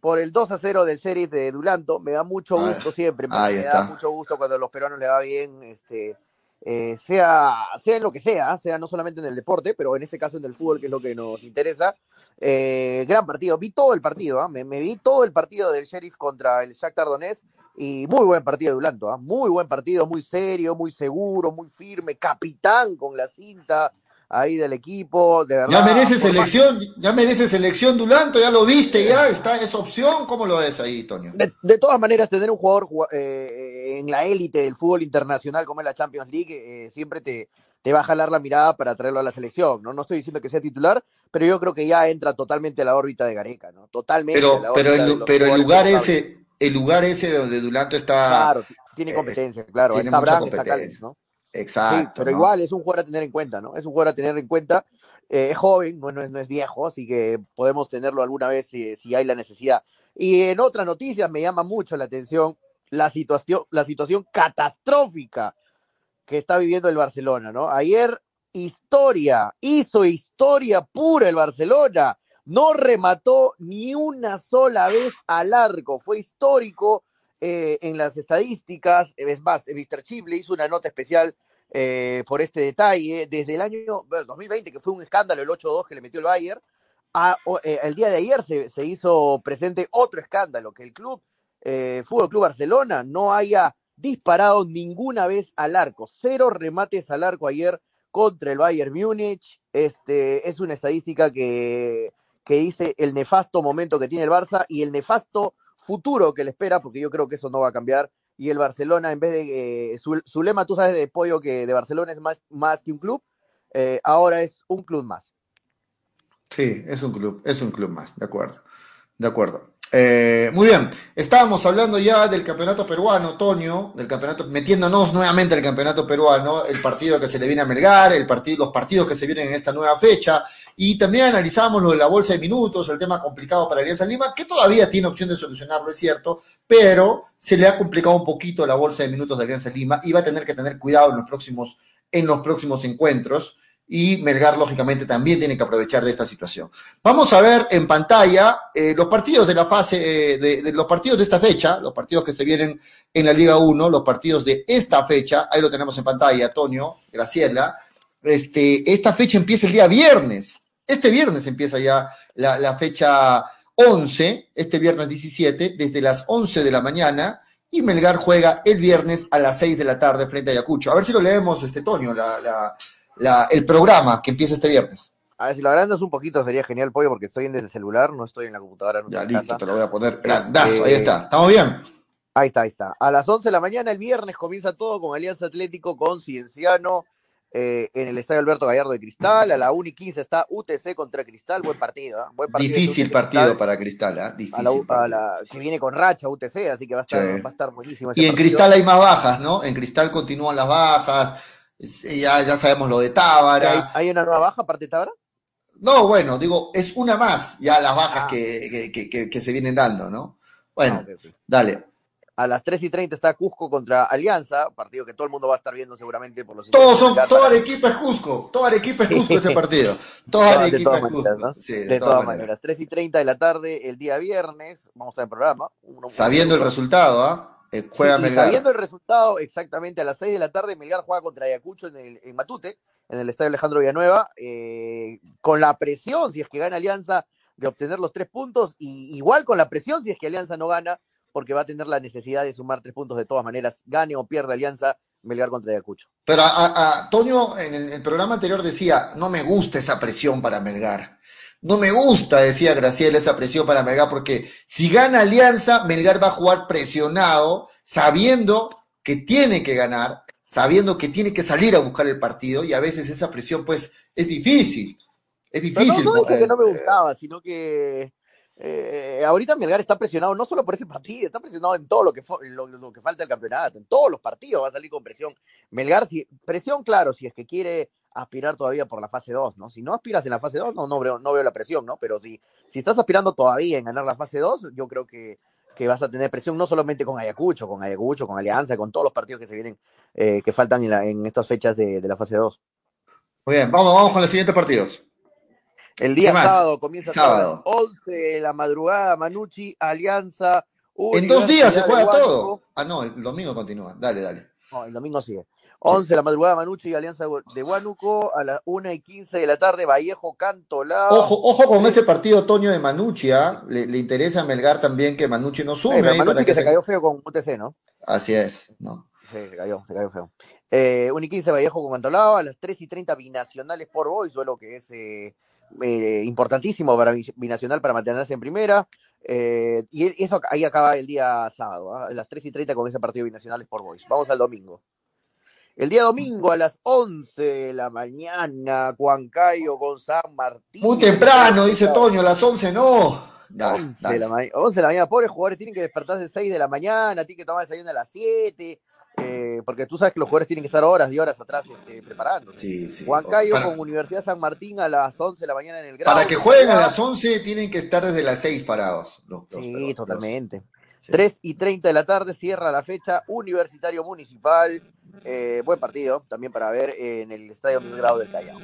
por el 2 a 0 del Series de Dulanto. Me da mucho gusto ah, siempre. Me, me da mucho gusto cuando a los peruanos le va bien, este, eh, sea, sea en lo que sea, sea no solamente en el deporte, pero en este caso en el fútbol, que es lo que nos interesa. Eh, gran partido, vi todo el partido, ¿ah? me, me, vi todo el partido del Sheriff contra el Shakhtar Donetsk y muy buen partido de Dulanto, ¿ah? muy buen partido, muy serio, muy seguro, muy firme, capitán con la cinta ahí del equipo, de verdad. Ya merece selección, ya merece selección Dulanto, ya lo viste, ya está esa opción, ¿cómo lo ves ahí, Toño? De, de todas maneras, tener un jugador eh, en la élite del fútbol internacional como es la Champions League, eh, siempre te, te va a jalar la mirada para traerlo a la selección, ¿no? No estoy diciendo que sea titular, pero yo creo que ya entra totalmente a la órbita de Gareca, ¿no? Totalmente. Pero, pero el, pero el lugar ese, el lugar ese donde Dulanto está. Claro, tiene competencia, claro. tiene está Bran, está Callens, ¿no? Exacto. Sí, pero ¿no? igual es un jugador a tener en cuenta, ¿no? Es un jugador a tener en cuenta. Eh, es joven, no, no, es, no, es, viejo, así que podemos tenerlo alguna vez si, si, hay la necesidad. Y en otras noticias me llama mucho la atención la situación, la situación catastrófica que está viviendo el Barcelona, ¿no? Ayer historia, hizo historia pura el Barcelona, no remató ni una sola vez al arco, fue histórico eh, en las estadísticas, es más, Mr. Chip le hizo una nota especial eh, por este detalle, desde el año bueno, 2020, que fue un escándalo el 8-2 que le metió el Bayern, a, eh, el día de ayer se, se, hizo presente otro escándalo, que el club, Fútbol Club Barcelona, no haya disparado ninguna vez al arco, cero remates al arco ayer contra el Bayern Múnich, este, es una estadística que, que dice el nefasto momento que tiene el Barça y el nefasto futuro que le espera, porque yo creo que eso no va a cambiar. Y el Barcelona, en vez de eh, su, su, lema, tú sabes de pollo que de Barcelona es más, más que un club. eh, ahora es un club más. Sí, es un club, es un club más, de acuerdo. De acuerdo. Eh, muy bien, estábamos hablando ya del campeonato peruano, Tonio, del campeonato, metiéndonos nuevamente al campeonato peruano, el partido que se le viene a Melgar, el partido, los partidos que se vienen en esta nueva fecha, y también analizamos lo de la bolsa de minutos, el tema complicado para Alianza Lima, que todavía tiene opción de solucionarlo, es cierto, pero se le ha complicado un poquito la bolsa de minutos de Alianza Lima y va a tener que tener cuidado en los próximos, en los próximos encuentros y Melgar, lógicamente, también tiene que aprovechar de esta situación. Vamos a ver en pantalla eh, los partidos de la fase, eh, de, los partidos de esta fecha, los partidos que se vienen en la Liga 1, los partidos de esta fecha, ahí lo tenemos en pantalla, Antonio, Graciela. Este, esta fecha empieza el día viernes. Este viernes empieza ya la, fecha 11, este viernes 17, desde las 11 de la mañana, y Melgar juega el viernes a las 6 de la tarde frente a Ayacucho. A ver si lo leemos, este la, la la, el programa que empieza este viernes. A ver, si lo agrandas un poquito sería genial, Pollo, porque estoy en el celular, no estoy en la computadora. No ya, listo, casa. te lo voy a poner grandazo, eh, ahí está. ¿Estamos bien? Ahí está, ahí está. A las 11 de la mañana, el viernes, comienza todo con Alianza Atlético, con Cienciano, eh, en el Estadio Alberto Gallardo de Cristal. A la 1 y 15 está UTC contra Cristal. Buen partido, ¿eh? Buen partido Difícil partido Cristal. para Cristal, ¿eh? Difícil. A la, a la, que viene con racha UTC, así que va a estar, sí. va a estar buenísimo. y en partido. Cristal hay más bajas, ¿no? En Cristal continúan las bajas. Ya, ya sabemos lo de Tábara. ¿Hay, ¿Hay, una nueva baja aparte de Tábara? No, bueno, digo, es una más ya las bajas ah. que, que, que, que, se vienen dando, ¿no? Bueno, ah, okay, okay. dale. A las 3 y 30 está Cusco contra Alianza, partido que todo el mundo va a estar viendo seguramente por los. Todos son, toda la equipa es Cusco, toda la equipa es Cusco ese partido. Toda la equipa es Cusco. ¿no? sí, de, de, todas, todas maneras. maneras. 3 y 30 de la tarde, el día viernes, vamos a ver el programa. Uno, Sabiendo uno, el resultado, ¿ah? ¿eh? Eh, juega sí, Melgar. Sabiendo el resultado, exactamente a las 6 de la tarde, Melgar juega contra Ayacucho en, el, en Matute, en el estadio Alejandro Villanueva, eh, con la presión, si es que gana Alianza, de obtener los tres puntos, y igual con la presión, si es que Alianza no gana, porque va a tener la necesidad de sumar tres puntos de todas maneras, gane o pierda Alianza, Melgar contra Ayacucho. Pero a, a, a Toño en el, el, programa anterior decía, no me gusta esa presión para Melgar. No me gusta, decía Graciela, esa presión para Melgar, porque si gana Alianza, Melgar va a jugar presionado, sabiendo que tiene que ganar, sabiendo que tiene que salir a buscar el partido, y a veces esa presión, pues, es difícil. Es difícil. Pero no, no dije que no me gustaba, sino que eh, ahorita Melgar está presionado no solo por ese partido, está presionado en todo lo que, lo, lo que falta del campeonato, en todos los partidos va a salir con presión. Melgar, si, presión, claro, si es que quiere aspirar todavía por la fase 2, ¿no? Si no aspiras en la fase 2, no, no, veo, no veo la presión, ¿no? Pero si, si estás aspirando todavía en ganar la fase 2, yo creo que, que vas a tener presión no solamente con Ayacucho, con Ayacucho, con Alianza, con todos los partidos que se vienen, eh, que faltan en, la, en, estas fechas de, de, la fase 2. Muy bien, vamos, vamos con los siguientes partidos. El día sábado comienza sábado. a las 11 de la madrugada, Manucci, Alianza. En dos días se juega todo. Ah, no, el domingo continúa. Dale, dale. No, el domingo sigue. 11 de la madrugada, Manucci y Alianza de Huánuco. A las 1 y 15 de la tarde, Vallejo, Cantolao. Ojo, ojo con ese partido, Toño, de Manucci. ¿eh? Le, le, interesa a Melgar también que Manucci no sume. Eh, Manucci que, que se cayó feo con UTC, ¿no? Así es, ¿no? Sí, se cayó, se cayó feo. Eh, 1 y 15 Vallejo con Cantolao. A las 3 y 30 binacionales por Boys, duelo que es eh, eh, importantísimo para Binacional para mantenerse en primera. Eh, y eso ahí acaba el día sábado, ¿eh? a las 3 y 30 con ese partido binacionales por Boys. Vamos al domingo. El día domingo a las 11 de la mañana, Huancayo con San Martín. Muy temprano, dice Toño, a las 11 no. Da, 11, de la 11 de la mañana, pobres jugadores tienen que despertarse a las 6 de la mañana, tienen que tomar desayuno a las 7. Eh, porque tú sabes que los jugadores tienen que estar horas y horas atrás este, preparando. Sí, sí. Huancayo para... con Universidad San Martín a las 11 de la mañana en el grado. Para que jueguen a las 11 tienen que estar desde las 6 parados. Los, los, sí, los, totalmente. Sí. 3 y 30 de la tarde cierra la fecha Universitario Municipal. Eh, buen partido también para ver en el Estadio Miguel Grado del Callao.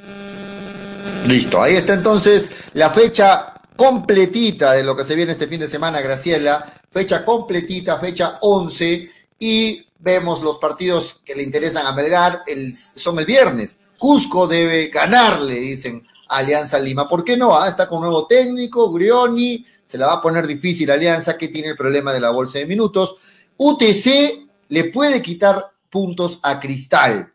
Listo, ahí está entonces la fecha completita de lo que se viene este fin de semana, Graciela. Fecha completita, fecha 11 y vemos los partidos que le interesan a Melgar, el, son el viernes. Cusco debe ganarle, dicen Alianza Lima. ¿Por qué no? Ah, está con nuevo técnico, Grioni, se la va a poner difícil Alianza, que tiene el problema de la bolsa de minutos. UTC le puede quitar puntos a Cristal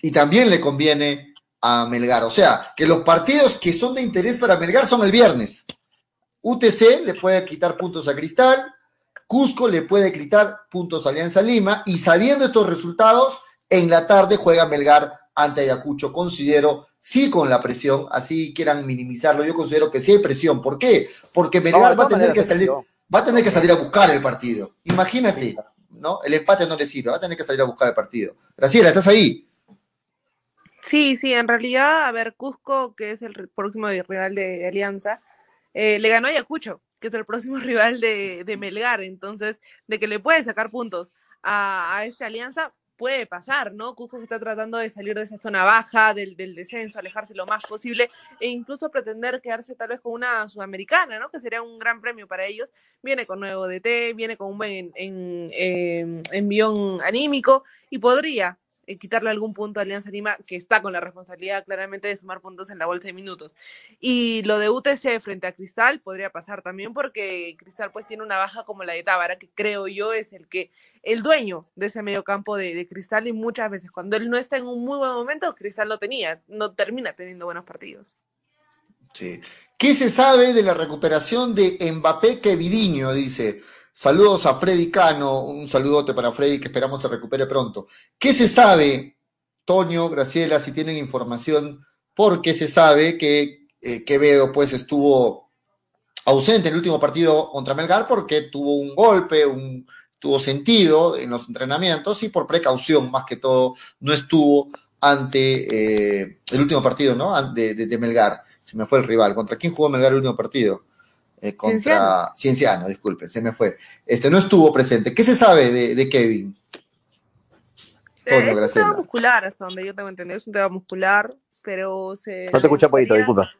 y también le conviene a Melgar. O sea, que los partidos que son de interés para Melgar son el viernes. UTC le puede quitar puntos a Cristal, Cusco le puede quitar puntos a Alianza Lima y sabiendo estos resultados, en la tarde juega Melgar ante Ayacucho. Considero, sí con la presión, así quieran minimizarlo, yo considero que sí hay presión. ¿Por qué? Porque Melgar va a tener que salir, va a tener que salir a buscar el partido. Imagínate, ¿no? El empate no le sirve, va a tener que salir a buscar el partido. Graciela, ¿estás ahí? Sí, sí, en realidad, a ver, Cusco, que es el próximo rival de Alianza, eh, le ganó a Ayacucho, que es el próximo rival de, de Melgar, entonces, de que le puede sacar puntos a, a esta Alianza, puede pasar, ¿no? Cusco está tratando de salir de esa zona baja, del, del descenso, alejarse lo más posible, e incluso pretender quedarse tal vez con una sudamericana, ¿no? Que sería un gran premio para ellos. Viene con nuevo DT, viene con un buen en, en- envión anímico, y podría eh, quitarle algún punto a Alianza Lima, que está con la responsabilidad claramente de sumar puntos en la bolsa de minutos. Y lo de UTC frente a Cristal podría pasar también porque Cristal pues tiene una baja como la de Tábara, que creo yo es el que el dueño de ese medio campo de, Cristal y muchas veces cuando él no está en un muy buen momento, Cristal no tenía, no termina teniendo buenos partidos. Sí. ¿Qué se sabe de la recuperación de Mbappé Kevidiño? Dice. Saludos a Freddy Cano, un saludote para Freddy que esperamos se recupere pronto. ¿Qué se sabe, Toño, Graciela, si tienen información? Porque se sabe que eh, Quevedo pues estuvo ausente en el último partido contra Melgar porque tuvo un golpe, un, tuvo sentido en los entrenamientos y por precaución más que todo no estuvo ante eh, el último partido, ¿no? De- de Melgar. Se me fue el rival. ¿Contra quién jugó Melgar el último partido? Eh, contra Cienciano. Cienciano, disculpe, se me fue. Este no estuvo presente. ¿Qué se sabe de, de Kevin? Eh, es un tema muscular, hasta donde yo tengo entendido, es un tema muscular, pero se No te escuché, Pollito, estaría disculpa.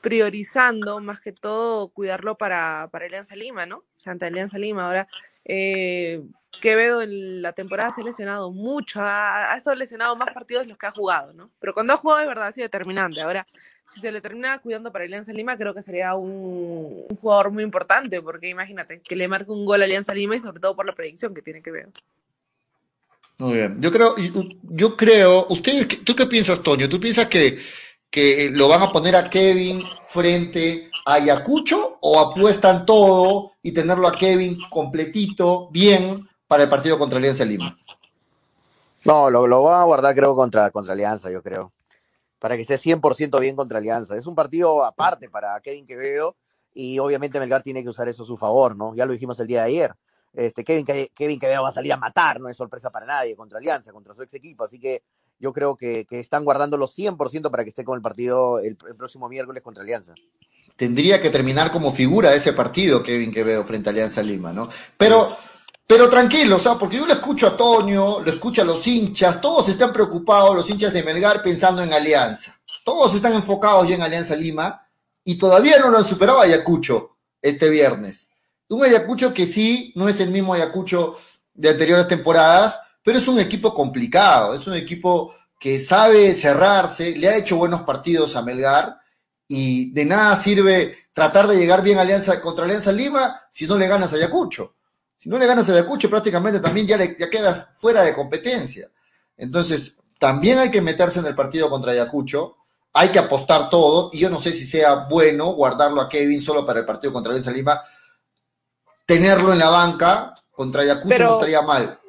priorizando más que todo cuidarlo para, para Alianza Lima, ¿no? O sea, ante Alianza Lima. Ahora, eh, Quevedo en la temporada se ha lesionado mucho, ha, ha estado lesionado más partidos de los que ha jugado, ¿no? Pero cuando ha jugado de verdad ha sido determinante. Ahora, si se le termina cuidando para Alianza Lima, creo que sería un, un jugador muy importante, porque imagínate, que le marque un gol a Alianza Lima y sobre todo por la predicción que tiene Quevedo. Muy bien. Yo creo, yo creo, ustedes, ¿tú qué piensas, Toño? ¿Tú piensas que, que lo van a poner a Kevin frente a Ayacucho o apuestan todo y tenerlo a Kevin completito, bien, para el partido contra Alianza Lima? No, lo, lo van a guardar creo contra, contra Alianza, yo creo. Para que esté 100% bien contra Alianza. Es un partido aparte para Kevin Quevedo y obviamente Melgar tiene que usar eso a su favor, ¿no? Ya lo dijimos el día de ayer. Este, Kevin, Kevin Quevedo va a salir a matar, no es sorpresa para nadie, contra Alianza, contra su ex equipo. Así que yo creo que, que están guardándolo 100% para que esté con el partido el próximo miércoles contra Alianza. Tendría que terminar como figura ese partido Kevin Quevedo frente a Alianza Lima, ¿no? Pero, pero tranquilo, o sea, porque yo lo escucho a Toño, lo escucho a los hinchas, todos están preocupados, los hinchas de Melgar, pensando en Alianza. Todos están enfocados ya en Alianza Lima y todavía no lo han superado a Ayacucho este viernes. Un Ayacucho que sí, no es el mismo Ayacucho de anteriores temporadas, pero es un equipo complicado, es un equipo que sabe cerrarse, le ha hecho buenos partidos a Melgar y de nada sirve tratar de llegar bien a Alianza contra Alianza Lima si no le ganas a Ayacucho. Si no le ganas a Ayacucho, prácticamente también ya, le, ya quedas fuera de competencia. Entonces, también hay que meterse en el partido contra Ayacucho, hay que apostar todo, y yo no sé si sea bueno guardarlo a Kevin solo para el partido contra Alianza Lima, tenerlo en la banca contra Ayacucho Pero- no estaría mal.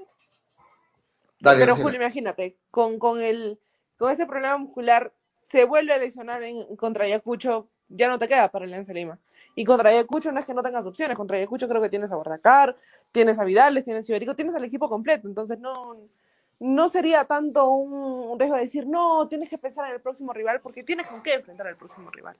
Dale, Pero. Julio, imagínate, con, con el con este problema muscular, se vuelve a lesionar en, contra Ayacucho, ya no te queda para Alianza Lima. Y contra Ayacucho no es que no tengas opciones, contra Ayacucho creo que tienes a Bordacar, tienes a Vidales, tienes a Iberico, tienes al equipo completo, entonces no, no sería tanto un, riesgo de decir, no, tienes que pensar en el próximo rival, porque tienes con qué enfrentar al próximo rival.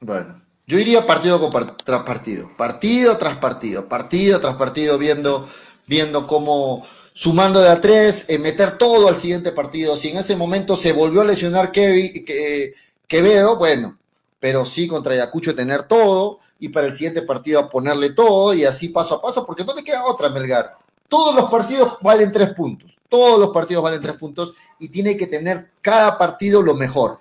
Bueno, yo iría partido tras partido, partido tras partido, partido tras partido, viendo, viendo cómo sumando de a tres, eh, meter todo al siguiente partido. Si en ese momento se volvió a lesionar Kevin, que, Quevedo, bueno, pero sí contra Ayacucho tener todo y para el siguiente partido a ponerle todo y así paso a paso, porque no le queda otra Melgar. Todos los partidos valen tres puntos, todos los partidos valen tres puntos y tiene que tener cada partido lo mejor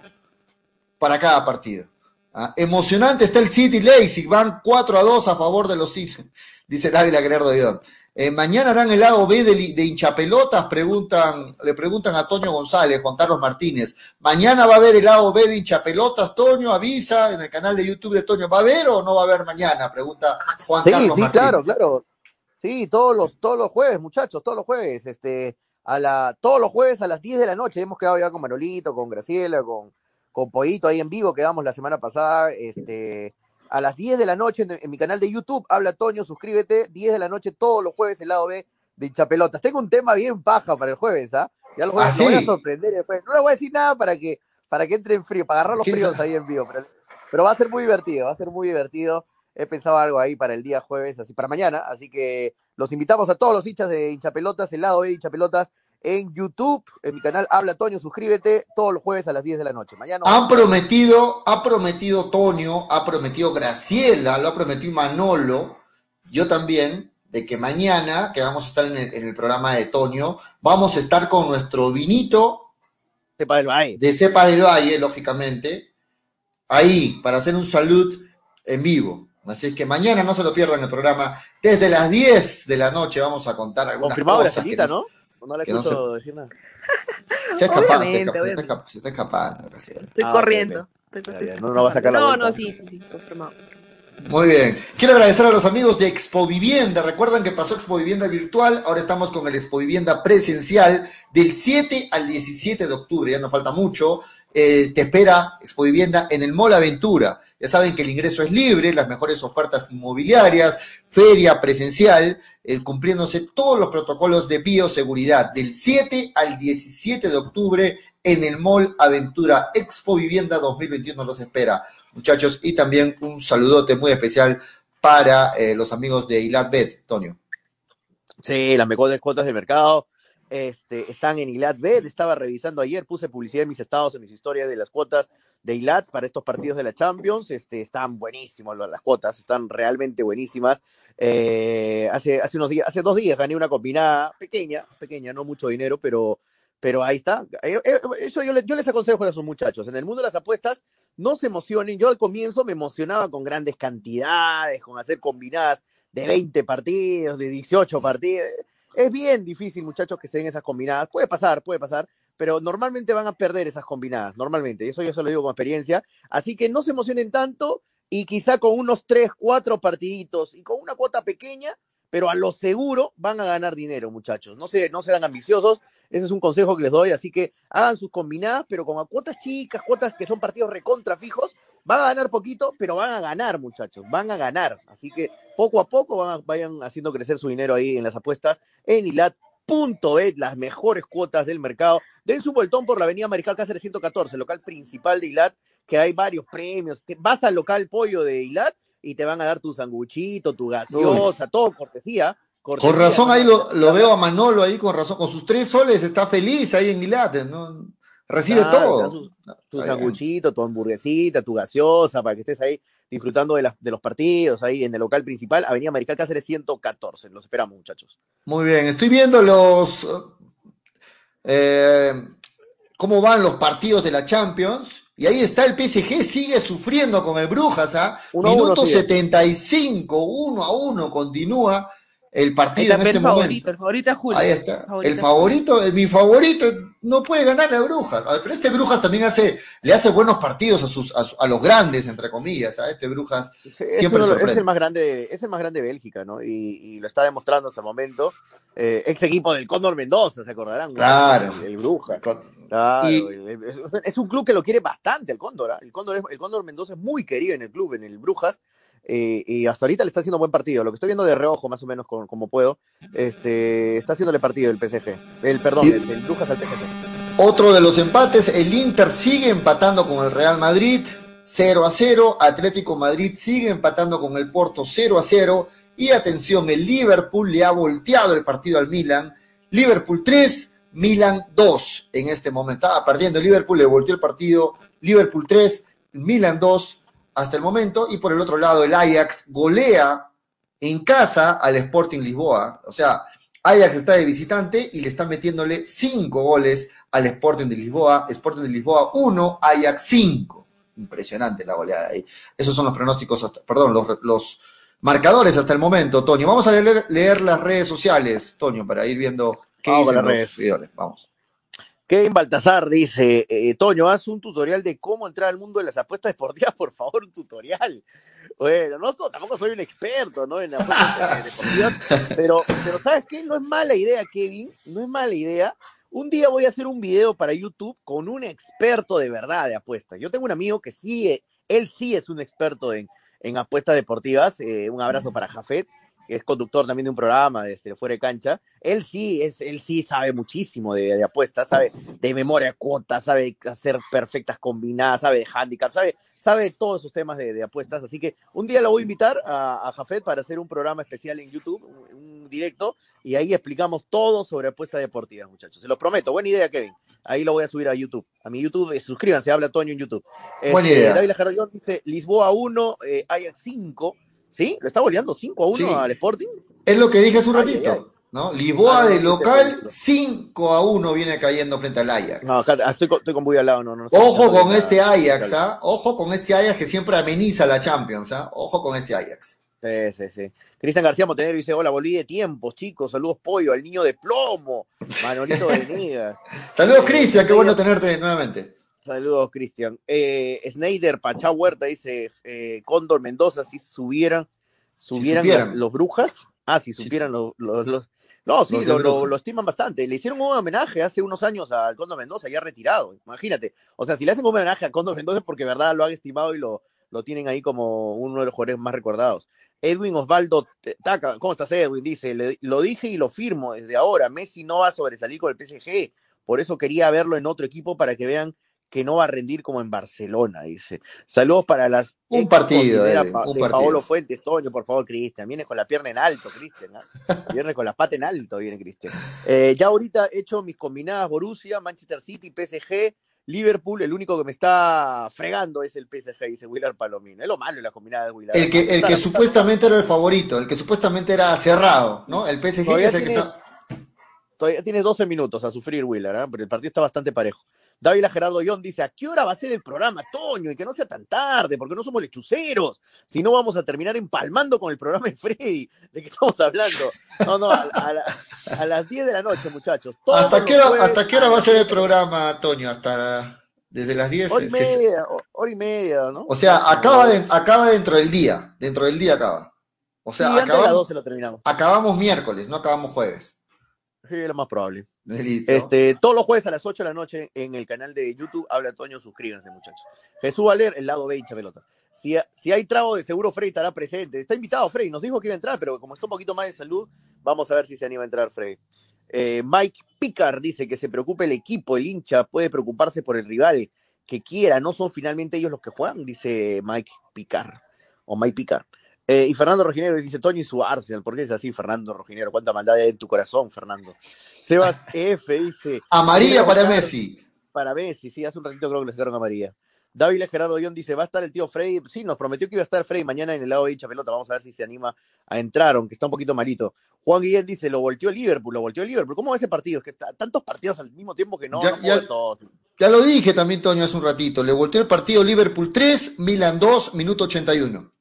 para cada partido. Ah, emocionante está el City Leipzig, van 4 a 2 a favor de los Six, dice Dávila Guerrero de. Eh, mañana harán el lado B de, de hinchapelotas, preguntan, le preguntan a Toño González, Juan Carlos Martínez. Mañana va a haber el lado B de hinchapelotas, Toño avisa en el canal de YouTube de Toño. ¿Va a haber o no va a haber mañana? Pregunta Juan Sí, Carlos sí, Martínez. claro, claro. Sí, todos los, todos los jueves, muchachos, todos los jueves. Este, a la, todos los jueves a las 10 de la noche. Hemos quedado ya con Manolito, con Graciela, con, con Pollito ahí en vivo, quedamos la semana pasada, este, a las 10 de la noche en, en mi canal de YouTube, habla Toño, suscríbete, 10 de la noche todos los jueves el lado B de hinchapelotas. Tengo un tema bien paja para el jueves, ¿ah? Ya los jueves ¿Ah, lo voy a sorprender después. No les voy a decir nada para que, para que entre en frío, para agarrar los ¿Qué fríos ahí en vivo, pero, pero va a ser muy divertido, va a ser muy divertido. He pensado algo ahí para el día jueves, así para mañana, así que los invitamos a todos los hinchas de hinchapelotas, el lado B de hinchapelotas, en YouTube, en mi canal Habla Toño, suscríbete todos los jueves a las 10 de la noche. Mañana Han prometido, ha prometido Tonio, ha prometido Graciela, lo ha prometido Manolo, yo también, de que mañana, que vamos a estar en el, en el programa de Tonio, vamos a estar con nuestro vinito Cepa del Valle. de Cepa del Valle, lógicamente, ahí, para hacer un salud en vivo. Así que mañana no se lo pierdan el programa. Desde las 10 de la noche vamos a contar algunas Confirmado cosas. Gracielita, que ¿no? No la que no escucho decir nada. Se escapa, se Obviamente, escapa, se escapa, se está escapando, Graciela. Estoy Ah, corriendo. Estoy no, no va a sí. sacar la No, vuelta. no, sí, sí, sí, confirmado. Muy bien. Quiero agradecer a los amigos de Expo Vivienda. Recuerdan que pasó Expo Vivienda virtual, ahora estamos con el Expo Vivienda presencial del 7 al 17 de octubre, ya nos falta mucho. Eh, te espera Expo Vivienda en el Mall Aventura. Ya saben que el ingreso es libre, las mejores ofertas inmobiliarias, feria presencial, eh, cumpliéndose todos los protocolos de bioseguridad del 7 al 17 de octubre en el Mall Aventura. Expo Vivienda 2021 los espera, muchachos. Y también un saludote muy especial para eh, los amigos de Ilat Bet, Tonio. Sí, las mejores cuotas del mercado este, están en Ilat Bet. Estaba revisando ayer, puse publicidad en mis estados, en mis historias de las cuotas de Ilat para estos partidos de la Champions. Este, están buenísimos lo- las cuotas, están realmente buenísimas. Eh, hace, hace unos días, hace dos días gané una combinada pequeña, pequeña, no mucho dinero, pero, pero ahí está. Eh, eh, Eso yo, le- yo les aconsejo a esos muchachos. En el mundo de las apuestas, no se emocionen. Yo al comienzo me emocionaba con grandes cantidades, con hacer combinadas de 20 partidos, de 18 partidos. Es bien difícil, muchachos, que se den esas combinadas. Puede pasar, puede pasar, pero normalmente van a perder esas combinadas, normalmente. Eso yo se lo digo con experiencia. Así que no se emocionen tanto y quizá con unos 3, 4 partiditos y con una cuota pequeña, pero a lo seguro van a ganar dinero, muchachos. No se, no sean ambiciosos. Ese es un consejo que les doy. Así que hagan sus combinadas, pero a cuotas chicas, cuotas que son partidos recontra fijos, van a ganar poquito, pero van a ganar, muchachos. Van a ganar. Así que poco a poco van a- vayan haciendo crecer su dinero ahí en las apuestas en ilat.bet, las mejores cuotas del mercado. Den su vueltón por la avenida Mariscal Cáceres 114, local principal de Ilat, que hay varios premios. Te vas al local pollo de Ilat y te van a dar tu sanguchito, tu gaseosa, todo cortesía. cortesía, Con razón ahí lo, veo a Manolo ahí, con razón, con sus tres soles está feliz ahí en Ilat, ¿no? Recibe Claro, todo. su, tu sanguchito, tu hamburguesita, tu gaseosa, para que estés ahí disfrutando de, las- de los partidos, ahí en el local principal, Avenida Mariscal Cáceres 114. Los esperamos, muchachos. Muy bien, estoy viendo los eh, cómo van los partidos de la Champions. Y ahí está el PSG, sigue sufriendo con el Brujas, ¿ah? Uno uno Minuto sigue. 75, uno a uno continúa el partido en este el momento. favorito, el favorito es Julio. Ahí está. Favorito El favorito, el- mi favorito, no puede ganar a Brujas. A ver, pero este Brujas también hace, le hace buenos partidos a sus, a, a los grandes, entre comillas. ¿ah? Este Brujas Es, siempre uno- es el más grande, es el más grande de Bélgica, ¿no? Y, y lo está demostrando hasta el momento. Eh, ex equipo del Cóndor Mendoza, ¿se acordarán? Claro. El, el Bruja. Claro, Y- es, es un club que lo quiere bastante el Cóndor, ¿ah? El Cóndor, es- el Cóndor Mendoza es muy querido en el club, en el Brujas. Eh, y hasta ahorita le está haciendo buen partido. Lo que estoy viendo de reojo, más o menos, como, como puedo, este, está haciéndole partido el PSG. El, perdón, el, el Brujas al PSG. Otro de los empates, el Inter sigue empatando con el Real Madrid 0 a 0, Atlético Madrid sigue empatando con el Porto 0 a 0 y atención, el Liverpool le ha volteado el partido al Milan, Liverpool 3, Milan 2 en este momento, estaba perdiendo el Liverpool, le volteó el partido, Liverpool 3, Milan 2 hasta el momento y por el otro lado el Ajax golea en casa al Sporting Lisboa, o sea, Ajax está de visitante y le está metiéndole cinco goles al Sporting de Lisboa. Sporting de Lisboa 1, Ajax 5. Impresionante la goleada ahí. Esos son los pronósticos, hasta, perdón, los, los marcadores hasta el momento, Toño. Vamos a leer, leer las redes sociales, Toño, para ir viendo qué Vamos dicen los redes. seguidores. Vamos. Kevin Baltazar dice, eh, Toño, haz un tutorial de cómo entrar al mundo de las apuestas deportivas, por favor, un tutorial. Bueno, no, tampoco soy un experto, ¿no? En apuestas deportivas, pero, pero ¿sabes qué? No es mala idea, Kevin, no es mala idea. Un día voy a hacer un video para YouTube con un experto de verdad de apuestas. Yo tengo un amigo que sí, eh, él sí es un experto en, en apuestas deportivas. eh, un abrazo para Jafet, es conductor también de un programa de este, fuera de cancha. Él sí, es, él sí sabe muchísimo de, de apuestas, sabe de memoria cuotas, sabe hacer perfectas combinadas, sabe de handicap, sabe, sabe de todos esos temas de, de apuestas. Así que un día lo voy a invitar a, a Jafet para hacer un programa especial en YouTube, un, un directo, y ahí explicamos todo sobre apuestas deportivas, muchachos. Se los prometo. Buena idea, Kevin. Ahí lo voy a subir a YouTube. A mi YouTube, eh, suscríbanse, habla Toño en YouTube. Buena Este, idea. David Jarrollón dice Lisboa 1, eh, Ajax 5. ¿Sí? ¿Lo está goleando 5 a 1 Sí. al Sporting? Es lo que dije hace un Ay, ay, ratito, ¿no? Lisboa de local, sí, 5 a 1 viene cayendo frente al Ajax. No, estoy, con- estoy con Buy al lado. No, no, no Ojo con este. Ajax, ¿ah? Ojo con este Ajax que siempre ameniza la Champions, ¿ah? Ojo con este Ajax. Sí, sí, sí. Cristian García Montenegro dice, hola, volví de tiempos, chicos, saludos pollo, al niño de plomo, Manolito Venegas. Saludos, Cristian, qué bueno tenerte nuevamente. Saludos, Cristian. Eh, Snyder Pachá Huerta dice, eh, Cóndor Mendoza, si subieran, subieran supieran. las- los brujas. Ah, si supieran los, los, los- No, sí, Los lo, estiman bastante. Le hicieron un homenaje hace unos años al Cóndor Mendoza, ya retirado. Imagínate. O sea, si le hacen un homenaje a Cóndor Mendoza porque, verdad, lo han estimado y lo, lo tienen ahí como uno de los jugadores más recordados. Edwin Osvaldo Taca, ¿cómo estás, Edwin? Dice, "Le- lo dije y lo firmo desde ahora. Messi no va a sobresalir con el PSG. Por eso quería verlo en otro equipo para que vean que no va a rendir como en Barcelona, dice. Saludos para las Un partido, un de partido. Paolo Fuentes, Toño, por favor, Cristian. Viene con la pierna en alto, Cristian. Viene con la pata en alto, viene Cristian. Eh, ya ahorita he hecho mis combinadas Borussia, Manchester City, PSG, Liverpool. El único que me está fregando es el PSG, dice Willard Palomino. Es lo malo de las combinadas de Willard. El que, el que supuestamente era el favorito, el que supuestamente era cerrado, ¿no? El PSG es el que está... Todavía tiene 12 minutos a sufrir Willard, ¿ah? pero el partido está bastante parejo. Dávila Gerardo Ión dice, ¿a qué hora va a ser el programa, Toño? Y que no sea tan tarde, porque no somos lechuceros. Si no, vamos a terminar empalmando con el programa de Freddy. ¿De qué estamos hablando? No, no, a, a la- a las 10 de la noche, muchachos. ¿Hasta qué, hora, jueves ¿Hasta qué hora a va a ser el 7. programa, Toño? Hasta desde las 10. Hora y media, ho- hora y media, ¿no? O sea, acaba, de- acaba dentro del día. Dentro del día acaba. O sea, sí, de las acabamos, 12 lo terminamos. acabamos miércoles, no acabamos jueves. Sí, lo más probable. Listo. Este, todos los jueves a las 8 de la noche en el canal de YouTube Habla Toño, suscríbanse, muchachos. Jesús Valer, el lado B, hincha pelota. Si, si hay trago de seguro, Frey estará presente. Está invitado Frey, nos dijo que iba a entrar, pero como está un poquito más de salud, vamos a ver si se anima a entrar Frey. Eh, Mike Picard dice que se preocupe el equipo, el hincha puede preocuparse por el rival que quiera, no son finalmente ellos los que juegan, dice Mike Picard, o Mike Picard. Eh, y Fernando Rojinero dice, Toño y su Arsenal, ¿por qué es así, Fernando Rojinero? ¿Cuánta maldad hay en tu corazón, Fernando? Sebas F dice... Amarilla para Messi. para Messi, sí, hace un ratito creo que le sacaron a María. David Gerardo Guión dice, ¿va a estar el tío Freddy? Sí, nos prometió que iba a estar Freddy mañana en el lado de hincha pelota. Vamos a ver si se anima a entrar, aunque está un poquito malito. Juan Guillén dice, lo volteó Liverpool, lo volteó Liverpool. ¿Cómo va ese partido? Es que tantos partidos al mismo tiempo que no, Ya- no ya- todos. Ya lo dije también, Toño, hace un ratito. Le volteó el partido Liverpool 3, Milan 2, minuto 81.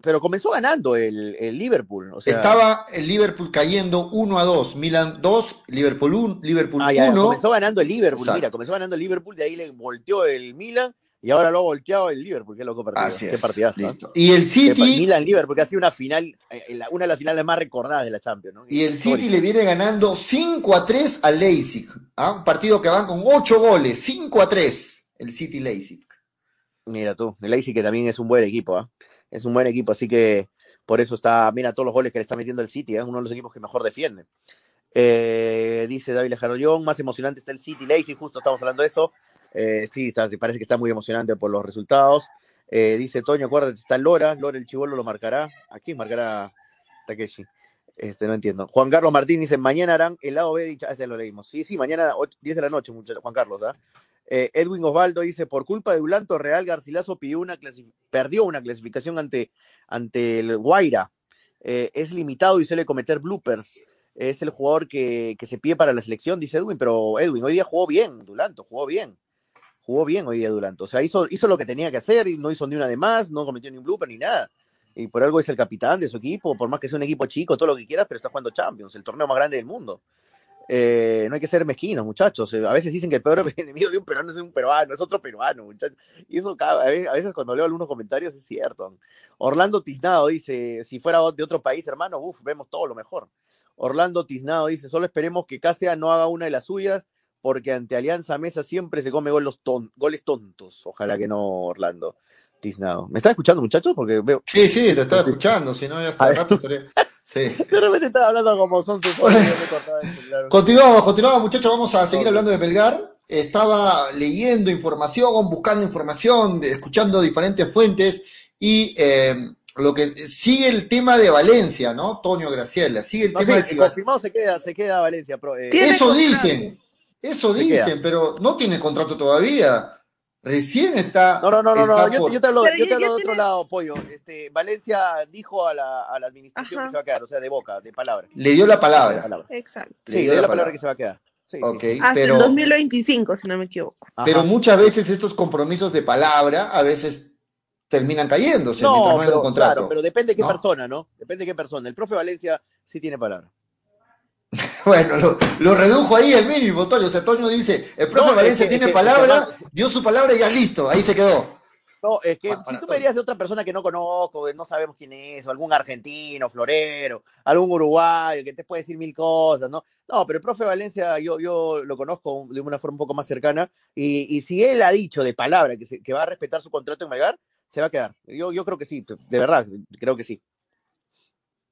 Pero comenzó ganando el, el Liverpool. O sea, Estaba el Liverpool cayendo 1 a 2. Milan 2, Liverpool 1, Liverpool Ah, ya, ya, 1. comenzó ganando el Liverpool, Exacto. mira, comenzó ganando el Liverpool, de ahí le volteó el Milan y ahora lo ha volteado el Liverpool. Qué loco partido. Así Qué partidazo. ¿eh? listo. Y el City- Milan Liverpool, que ha sido una final, eh, una de las finales más recordadas de la Champions. ¿no? Y el City le viene ganando 5 a 3 al Leipzig. ¿ah? Un partido que van con 8 goles. 5 a 3 el City Leipzig. Mira tú, el Leipzig que también es un buen equipo, ¿ah? Es un buen equipo, así que por eso está, mira todos los goles que le está metiendo el City, es uno de los equipos que mejor defiende. Eh, dice David Lejarollón, más emocionante está el City Leipzig, justo estamos hablando de eso. Eh, sí, está- parece que está muy emocionante por los resultados. Eh, dice Toño, acuérdate, está Lora, Lora el chivolo lo marcará. Aquí marcará Takeshi. Este, no entiendo. Juan Carlos Martín dice, mañana harán el lado B de hincha- ah, ese lo leímos. Sí, sí, mañana ocho- 10 de la noche, muchachos, Juan Carlos, ¿ah? Eh, Edwin Osvaldo dice, por culpa de Dulanto Real, Garcilaso perdió una clasificación ante, ante el Guaira. Eh, es limitado y suele cometer bloopers. Es el jugador que, que se pide para la selección, dice Edwin, pero Edwin, hoy día jugó bien, Dulanto, jugó bien. Jugó bien hoy día Dulanto. O sea, hizo, hizo lo que tenía que hacer y no hizo ni una de más, no cometió ni un blooper ni nada. Y por algo es el capitán de su equipo, por más que sea un equipo chico, todo lo que quieras, pero está jugando Champions, el torneo más grande del mundo. Eh, no hay que ser mezquinos, muchachos. Eh, A veces dicen que el peor enemigo de un peruano es un peruano, es otro peruano, muchachos. Y eso a veces, a veces cuando leo algunos comentarios es cierto. Orlando Tiznado dice, si fuera de otro país, hermano, uf, vemos todo lo mejor. Orlando Tiznado dice, solo esperemos que Cáceres no haga una de las suyas, porque ante Alianza Mesa siempre se come goles, ton- goles tontos. Ojalá que no, Orlando Tiznado. ¿Me están escuchando, muchachos? Porque veo... Sí, sí, te estaba escuchando, si no ya hasta rato estaría... Sí. De repente estaba hablando como son sus. Continuamos, continuamos, muchachos. Vamos a seguir hablando de Melgar. Estaba leyendo información, buscando información, escuchando diferentes fuentes y eh, lo que sigue el tema de Valencia, ¿no? Toño Graciela, sigue el No, tema sí, de confirmado se queda, se queda Valencia. Pro, eh, Eso dicen, eso Se dicen, queda. pero no tiene contrato todavía. Recién está. No, no, no, no, no, yo, por- te- yo te hablo, yo te hablo de otro tiene- lado, Pollo. Este, Valencia dijo a la, a la administración Ajá. que se va a quedar, o sea, de boca, de palabra. Le dio la palabra. palabra. Exacto. Le Sí, dio de la la palabra palabra. que se va a quedar. Sí, sí. Ok, Hasta pero, el 2025, si no me equivoco. pero Ajá. muchas veces estos compromisos de palabra a veces terminan cayéndose mientras No, no hay un contrato. claro, pero depende de qué ¿no? persona, ¿no? Depende de qué persona. El profe Valencia sí tiene palabra. Bueno, lo, lo redujo ahí el mínimo, Toño. O sea, Toño dice, el profe No, es Valencia que- tiene es que- palabra, es que, dio su palabra y ya listo, ahí se quedó. No, es que si tú me dirías de otra persona que no conozco, que no sabemos quién es, o algún argentino, florero, algún uruguayo, que te puede decir mil cosas, ¿no? No, pero el profe Valencia yo, yo lo conozco de una forma un poco más cercana, y, y si él ha dicho de palabra que, se- que va a respetar su contrato en Melgar, se va a quedar. Yo, yo creo que sí, de verdad, creo que sí.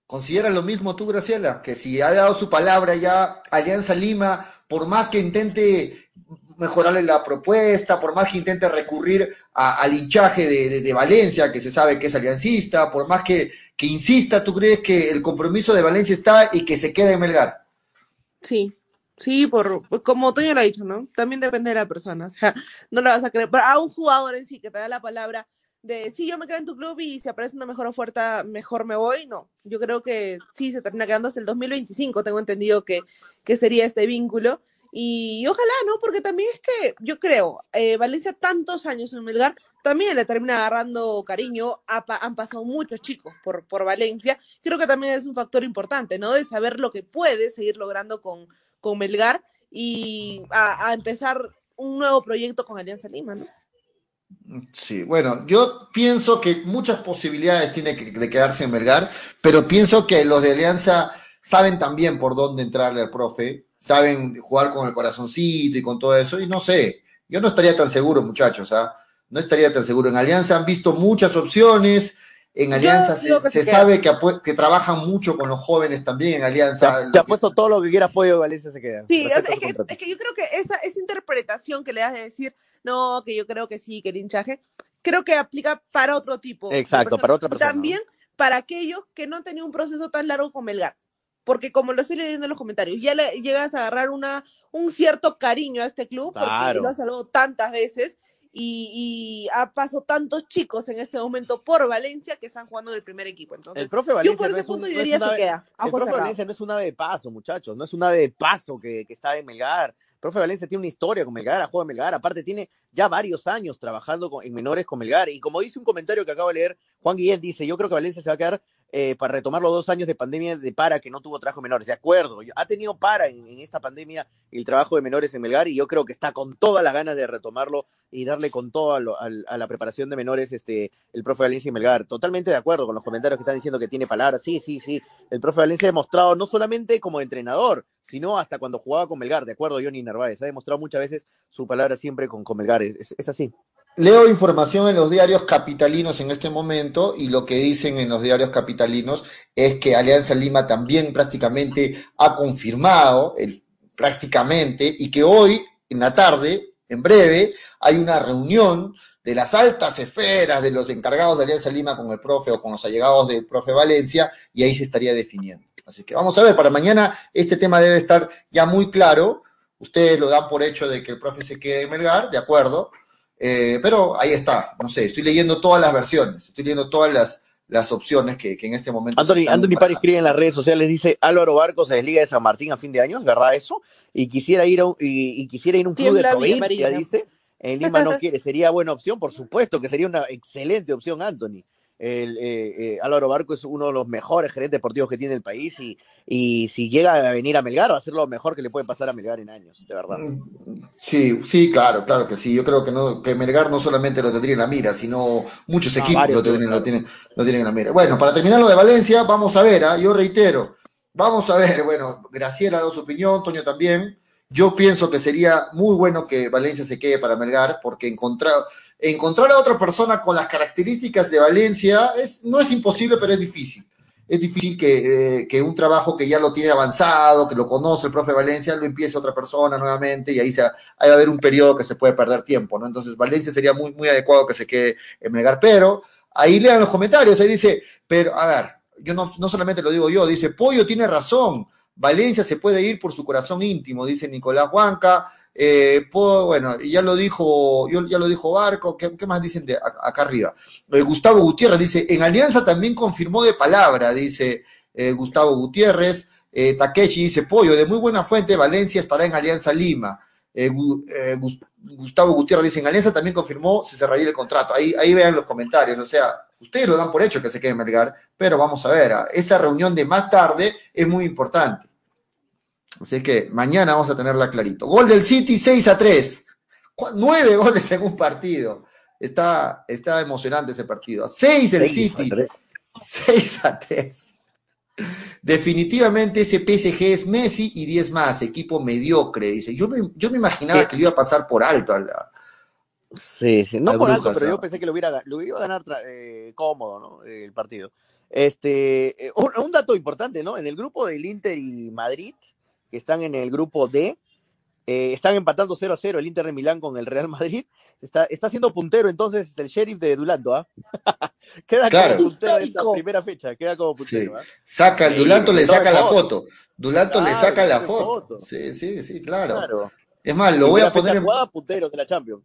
¿Consideras lo mismo tú, Graciela? Que si ha dado su palabra ya Alianza Lima, por más que intente mejorarle la propuesta, por más que intente recurrir al hinchaje de, Valencia, que se sabe que es aliancista, por más que, que insista, ¿tú crees que el compromiso de Valencia está y que se quede en Melgar? Sí, sí, por, pues, como Toño lo ha dicho, ¿no? También depende de la persona, o sea, no le vas a creer, pero a un jugador en sí que te da la palabra de, sí, yo me quedo en tu club y si aparece una mejor oferta, mejor me voy, no, yo creo que sí, se termina quedando hasta el 2025, tengo entendido que, que sería este vínculo, y ojalá, ¿no? Porque también es que, yo creo, eh, Valencia tantos años en Melgar, también le termina agarrando cariño, ha han pasado muchos chicos por, por Valencia, creo que también es un factor importante, ¿no? De saber lo que puede seguir logrando con, con Melgar y a, a empezar un nuevo proyecto con Alianza Lima, ¿no? Sí, bueno, yo pienso que muchas posibilidades tiene que, de quedarse en Melgar, pero pienso que los de Alianza saben también por dónde entrarle al profe, saben jugar con el corazoncito y con todo eso, y no sé, yo no estaría tan seguro, muchachos, ¿ah? No estaría tan seguro. En Alianza han visto muchas opciones, en Alianza se, que sabe que, trabajan mucho con los jóvenes también en Alianza. Te ha puesto todo lo que quiera apoyo de Valencia se queda. Sí, o sea, Respeta es, su que, contrato. es que yo creo que esa, esa interpretación que le das de decir, no, que yo creo que sí, que el hinchaje, creo que aplica para otro tipo. Exacto, para otra persona. también para aquellos que no han tenido un proceso tan largo con Melgar. Porque como lo estoy leyendo en los comentarios, ya le llegas a agarrar una, un cierto cariño a este club porque Claro. lo has salvado tantas veces y, y ha pasado tantos chicos en este momento por Valencia que están jugando en el primer equipo. Entonces, El profe Valencia yo por no ese es un- punto no yo es diría un se queda. El profe. Valencia no es un ave de paso, muchachos. No es un ave de paso que, que está en Melgar. Profe Valencia tiene una historia con Melgar, ha jugado en Melgar. Aparte, tiene ya varios años trabajando con- en menores con Melgar. Y como dice un comentario que acabo de leer, Juan Guillén dice: Yo creo que Valencia se va a quedar eh, para retomar los dos años de pandemia de para que no tuvo trabajo de menores. De acuerdo, ha tenido para en, esta pandemia el trabajo de menores en Melgar. Y yo creo que está con todas las ganas de retomarlo y darle con todo a, lo- a la preparación de menores este, el profe Valencia y Melgar. Totalmente de acuerdo con los comentarios que están diciendo que tiene palabras. Sí, sí, sí. El profe Valencia ha demostrado no solamente como entrenador, sino hasta cuando jugaba con Melgar. De acuerdo, Johnny Narváez. Ha demostrado muchas veces su palabra siempre con, con Melgar. Es así. Leo información en los diarios capitalinos en este momento y lo que dicen en los diarios capitalinos es que Alianza Lima también prácticamente ha confirmado, prácticamente, y que hoy, en la tarde, en breve, hay una reunión de las altas esferas de los encargados de Alianza Lima con el profe o con los allegados del profe Valencia y ahí se estaría definiendo. Así que vamos a ver, para mañana este tema debe estar ya muy claro. Ustedes lo dan por hecho de que el profe se quede en Melgar, de acuerdo. Eh, pero ahí está, no sé, estoy leyendo todas las versiones, estoy leyendo todas las, las opciones que, que en este momento. Anthony, Anthony escribe en las redes sociales, dice Álvaro Barco se desliga de San Martín a fin de año, verdad eso, y quisiera ir a un, y, y quisiera ir a un club de provincia, Marina. dice, en Lima no quiere, sería buena opción, por supuesto que sería una excelente opción, Anthony. El, eh, eh, Álvaro Barco es uno de los mejores gerentes deportivos que tiene el país y, y si llega a venir a Melgar va a ser lo mejor que le puede pasar a Melgar en años, de verdad. Sí, sí, claro, claro que sí. Yo creo que no, que Melgar no solamente lo tendría en la mira, sino muchos equipos lo tienen, lo tienen, lo tienen en la mira. Bueno, para terminar lo de Valencia, vamos a ver, ¿ah? yo reitero, vamos a ver, bueno, Graciela ha dado su opinión, Toño también. Yo pienso que sería muy bueno que Valencia se quede para Melgar, porque encontrar, encontrar a otra persona con las características de Valencia es, no es imposible, pero es difícil. Es difícil que, eh, que un trabajo que ya lo tiene avanzado, que lo conoce el profe Valencia, lo empiece otra persona nuevamente y ahí, se, va a haber un periodo que se puede perder tiempo, ¿no? Entonces Valencia sería muy, muy adecuado que se quede en Melgar, pero ahí lean los comentarios, ahí dice, pero a ver, yo no, no solamente lo digo yo, dice, Pollo tiene razón, Valencia se puede ir por su corazón íntimo, dice Nicolás Huanca, eh, po- bueno, ya lo dijo, yo- ya lo dijo Barco, ¿qué, más dicen de acá arriba? Eh, Gustavo Gutiérrez dice, en Alianza también confirmó de palabra, dice eh, Gustavo Gutiérrez, eh, Takeshi dice, Pollo, de muy buena fuente, Valencia estará en Alianza Lima. Gu- Gus- Gustavo Gutiérrez dice, en Alianza también confirmó, se cerraría el contrato. Ahí, vean los comentarios, o sea, ustedes lo dan por hecho que se quede Melgar, pero vamos a ver, esa reunión de más tarde es muy importante. Así que mañana vamos a tenerla clarito. Gol del City 6 a 3. Cu- Nueve goles en un partido. Está, está emocionante ese partido. 6 el a City. tres. 6 a 3. Definitivamente ese PSG es Messi y 10 más, equipo mediocre, dice. Yo me, yo me imaginaba que lo iba a pasar por alto a la- Sí, sí, no por alto, pero yo pensé que lo hubiera, lo iba a ganar eh, cómodo, ¿no? Eh, El partido. Este, eh, un, un dato importante, ¿no? En el grupo del Inter y Madrid, que están en el grupo D, eh, están empatando 0 a 0 el Inter de Milán con el Real Madrid. Está, está siendo puntero entonces el sheriff de Dulanto, ¿ah? queda Claro. como puntero de esta primera fecha, queda como puntero, ¿ah? Saca, el Sí, Dulanto le saca la foto. Dulanto le saca la foto. foto. Sí, sí, sí, claro. Claro. Es más, lo voy a poner en, jugada, puntero de la Champions.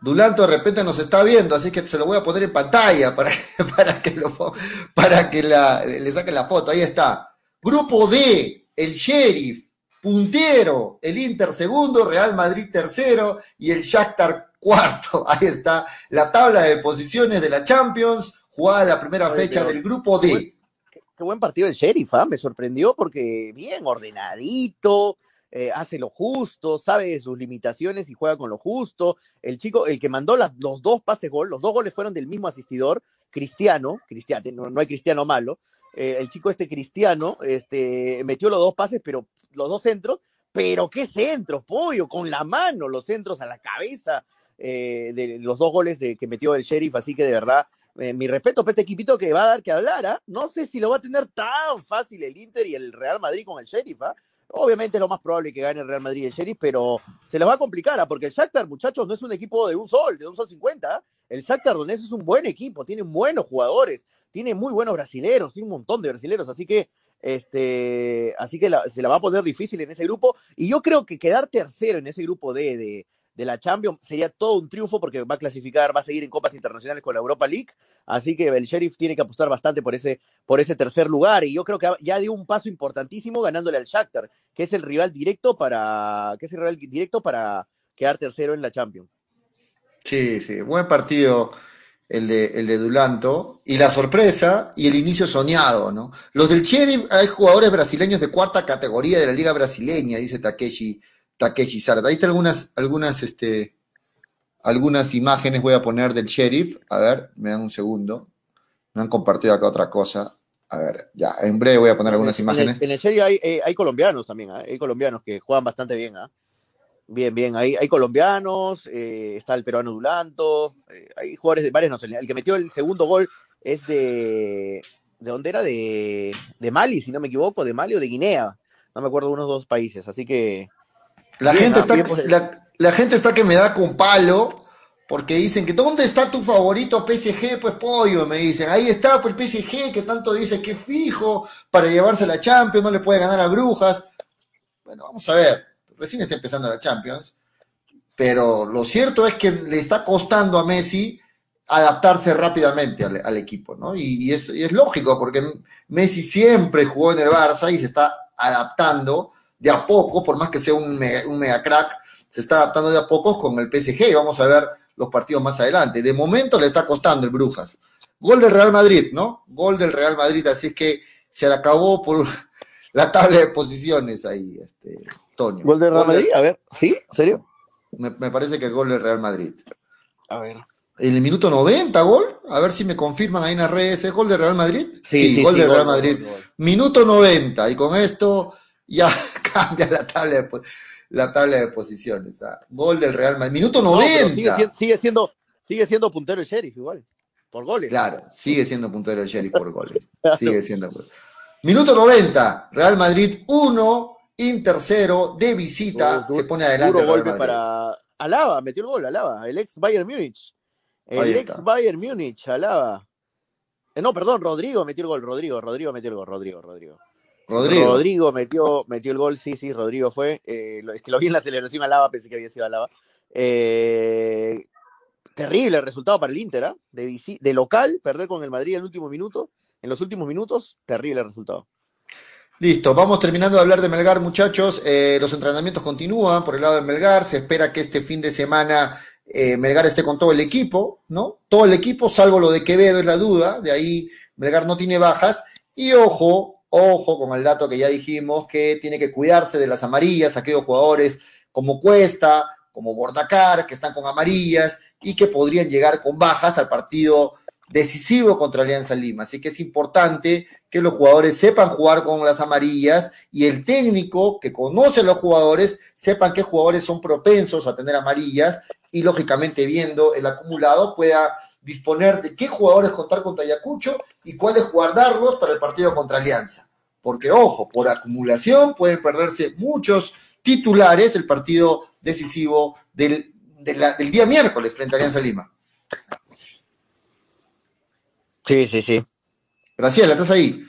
Dulanto de repente nos está viendo, así que se lo voy a poner en pantalla para, para que, lo, para que la- le saque la foto. Ahí está. Grupo D, el Sheriff, puntero, el Inter segundo, Real Madrid tercero y el Shakhtar cuarto. Ahí está la tabla de posiciones de la Champions, jugada la primera fecha del Grupo D. Qué buen partido el sheriff, ¿ah? me sorprendió porque bien ordenadito, eh, hace lo justo, sabe de sus limitaciones y juega con lo justo. El chico, el que mandó las- los dos pases gol, los dos goles fueron del mismo asistidor, Cristiano, Cristiano, no, no hay Cristiano malo. eh, el chico este Cristiano, este, metió los dos pases, pero los dos centros, pero qué centros, pollo, con la mano, los centros a la cabeza eh, de los dos goles de, que metió el sheriff, así que de verdad eh, mi respeto para este equipito que va a dar que hablar, ¿ah? No sé si lo va a tener tan fácil el Inter y el Real Madrid con el Sheriff, ¿ah? Obviamente es lo más probable que gane el Real Madrid y el Sheriff, pero se les va a complicar, ¿ah? Porque el Shakhtar, muchachos, no es un equipo de un sol, de un sol 50, ¿ah? El Shakhtar Donetsk es un buen equipo, tiene buenos jugadores, tiene muy buenos brasileros, tiene un montón de brasileros, así que este, así que la- se la va a poner difícil en ese grupo, y yo creo que quedar tercero en ese grupo de, de, de la Champions sería todo un triunfo porque va a clasificar, va a seguir en copas internacionales con la Europa League, así que el Sheriff tiene que apostar bastante por ese, por ese tercer lugar, y yo creo que ya dio un paso importantísimo ganándole al Shakhtar, que es el rival directo para, que es el rival directo para quedar tercero en la Champions. Sí, sí, buen partido el de, el de Dulanto. Y la sorpresa y el inicio soñado, ¿no? Los del Sheriff, hay jugadores brasileños de cuarta categoría de la liga brasileña, dice Takeshi, Takeshi Sarda. Ahí están algunas, algunas, este, algunas imágenes voy a poner del Sheriff. A ver, me dan un segundo. Me han compartido acá otra cosa. A ver, ya, en breve voy a poner algunas En el- imágenes. En el Sheriff hay, eh, hay colombianos también, ¿ah? hay colombianos que juegan bastante bien, ¿ah? Bien, bien, hay, hay colombianos, eh, está el peruano Dulanto, eh, hay jugadores de varias nacionalidades. El que metió el segundo gol es de. ¿De dónde era? De, de Mali, si no me equivoco, de Mali o de Guinea. No me acuerdo de unos dos países, así que. La bien, gente ¿ah? está, Bien la, la gente está que me da con palo porque dicen que ¿dónde está tu favorito PSG? Pues pollo, me dicen. Ahí está, pues el PSG que tanto dice que es fijo para llevarse la Champions, no le puede ganar a Brujas. Bueno, vamos a ver. Recién está empezando la Champions. Pero lo cierto es que le está costando a Messi adaptarse rápidamente al, equipo, ¿no? Y, y es, y es lógico, porque Messi siempre jugó en el Barça y se está adaptando de a poco, por más que sea un mega, un mega crack, se está adaptando de a poco con el PSG y vamos a ver los partidos más adelante. De momento le está costando el Brujas. Gol del Real Madrid, ¿no? Gol del Real Madrid, así es que se le acabó por la tabla de posiciones ahí, este, Toño. ¿Gol del Real Madrid? A ver, ¿sí? ¿En serio? Me, me parece que el gol del Real Madrid. A ver. En el minuto 90, gol. A ver si me confirman ahí en las redes. ¿Es gol del Real Madrid? Sí, sí, gol sí, del gol, Real gol, Madrid. gol, gol. Minuto 90. Y con esto ya cambia la tabla de, la tabla de posiciones. ah. Gol del Real Madrid. Minuto No, 90. pero sigue, siendo, sigue, siendo, sigue siendo puntero el Sheriff igual. Por goles. Claro, sigue siendo puntero el Sheriff por goles. Sigue siendo. Minuto 90. Real Madrid 1, Inter 0, de visita. Du- se pone adelante Duro golpe para Alaba, metió el gol, Alaba, el ex Bayern Múnich. El ex. Bayern Múnich, Alaba. Eh, no, perdón, Rodrigo metió el gol, Rodrigo, Rodrigo metió el gol, Rodrigo, Rodrigo. Rodrigo. Rodrigo metió, metió el gol, sí, sí, Rodrigo fue. Eh, es que lo vi en la celebración Alaba, pensé que había sido Alaba. Eh, terrible el resultado para el Inter, ¿ah? de, de local, perder con el Madrid en el último minuto. En los últimos minutos, terrible el resultado. Listo, vamos terminando de hablar de Melgar, muchachos. Eh, los entrenamientos continúan por el lado de Melgar. Se espera que este fin de semana eh, Melgar esté con todo el equipo, ¿no? Todo el equipo, salvo lo de Quevedo, es la duda. De ahí Melgar no tiene bajas. Y ojo, ojo con el dato que ya dijimos, que tiene que cuidarse de las amarillas, aquellos jugadores como Cuesta, como Bordacar, que están con amarillas y que podrían llegar con bajas al partido decisivo contra Alianza Lima. Así que es importante que los jugadores sepan jugar con las amarillas y el técnico que conoce a los jugadores sepan qué jugadores son propensos a tener amarillas y lógicamente viendo el acumulado pueda disponer de qué jugadores contar contra Ayacucho y cuáles guardarlos para el partido contra Alianza. Porque ojo, por acumulación pueden perderse muchos titulares el partido decisivo del, del día miércoles frente a Alianza Lima. Sí, sí, sí. Graciela, ¿estás ahí?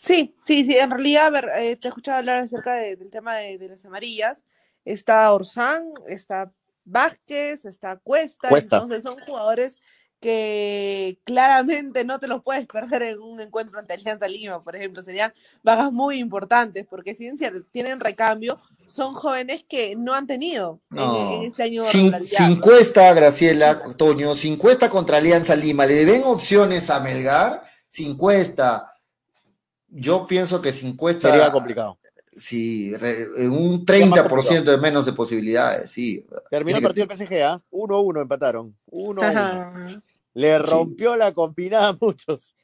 Sí, sí, sí, en realidad, a ver, eh, te he escuchado hablar acerca de- del tema de, de las amarillas. Está Orsán, está Vázquez, está Cuesta, Cuesta. entonces son jugadores que claramente no te los puedes perder en un encuentro ante Alianza Lima, por ejemplo, serían bajas muy importantes, porque si bien cierto, tienen recambio, son jóvenes que no han tenido en- No. en, este año Sin, sin cuesta, Graciela, Toño, sin cuesta contra Alianza Lima, ¿le ven opciones a Melgar? Sin cuesta. Yo pienso que sin cuesta. Sería complicado. Sí, re- en un Sería más 30% de menos de posibilidades, sí. Terminó el partido del PSG, ¿ah? 1-1 empataron. 1-1. Ajá. Le rompió la combinada a muchos.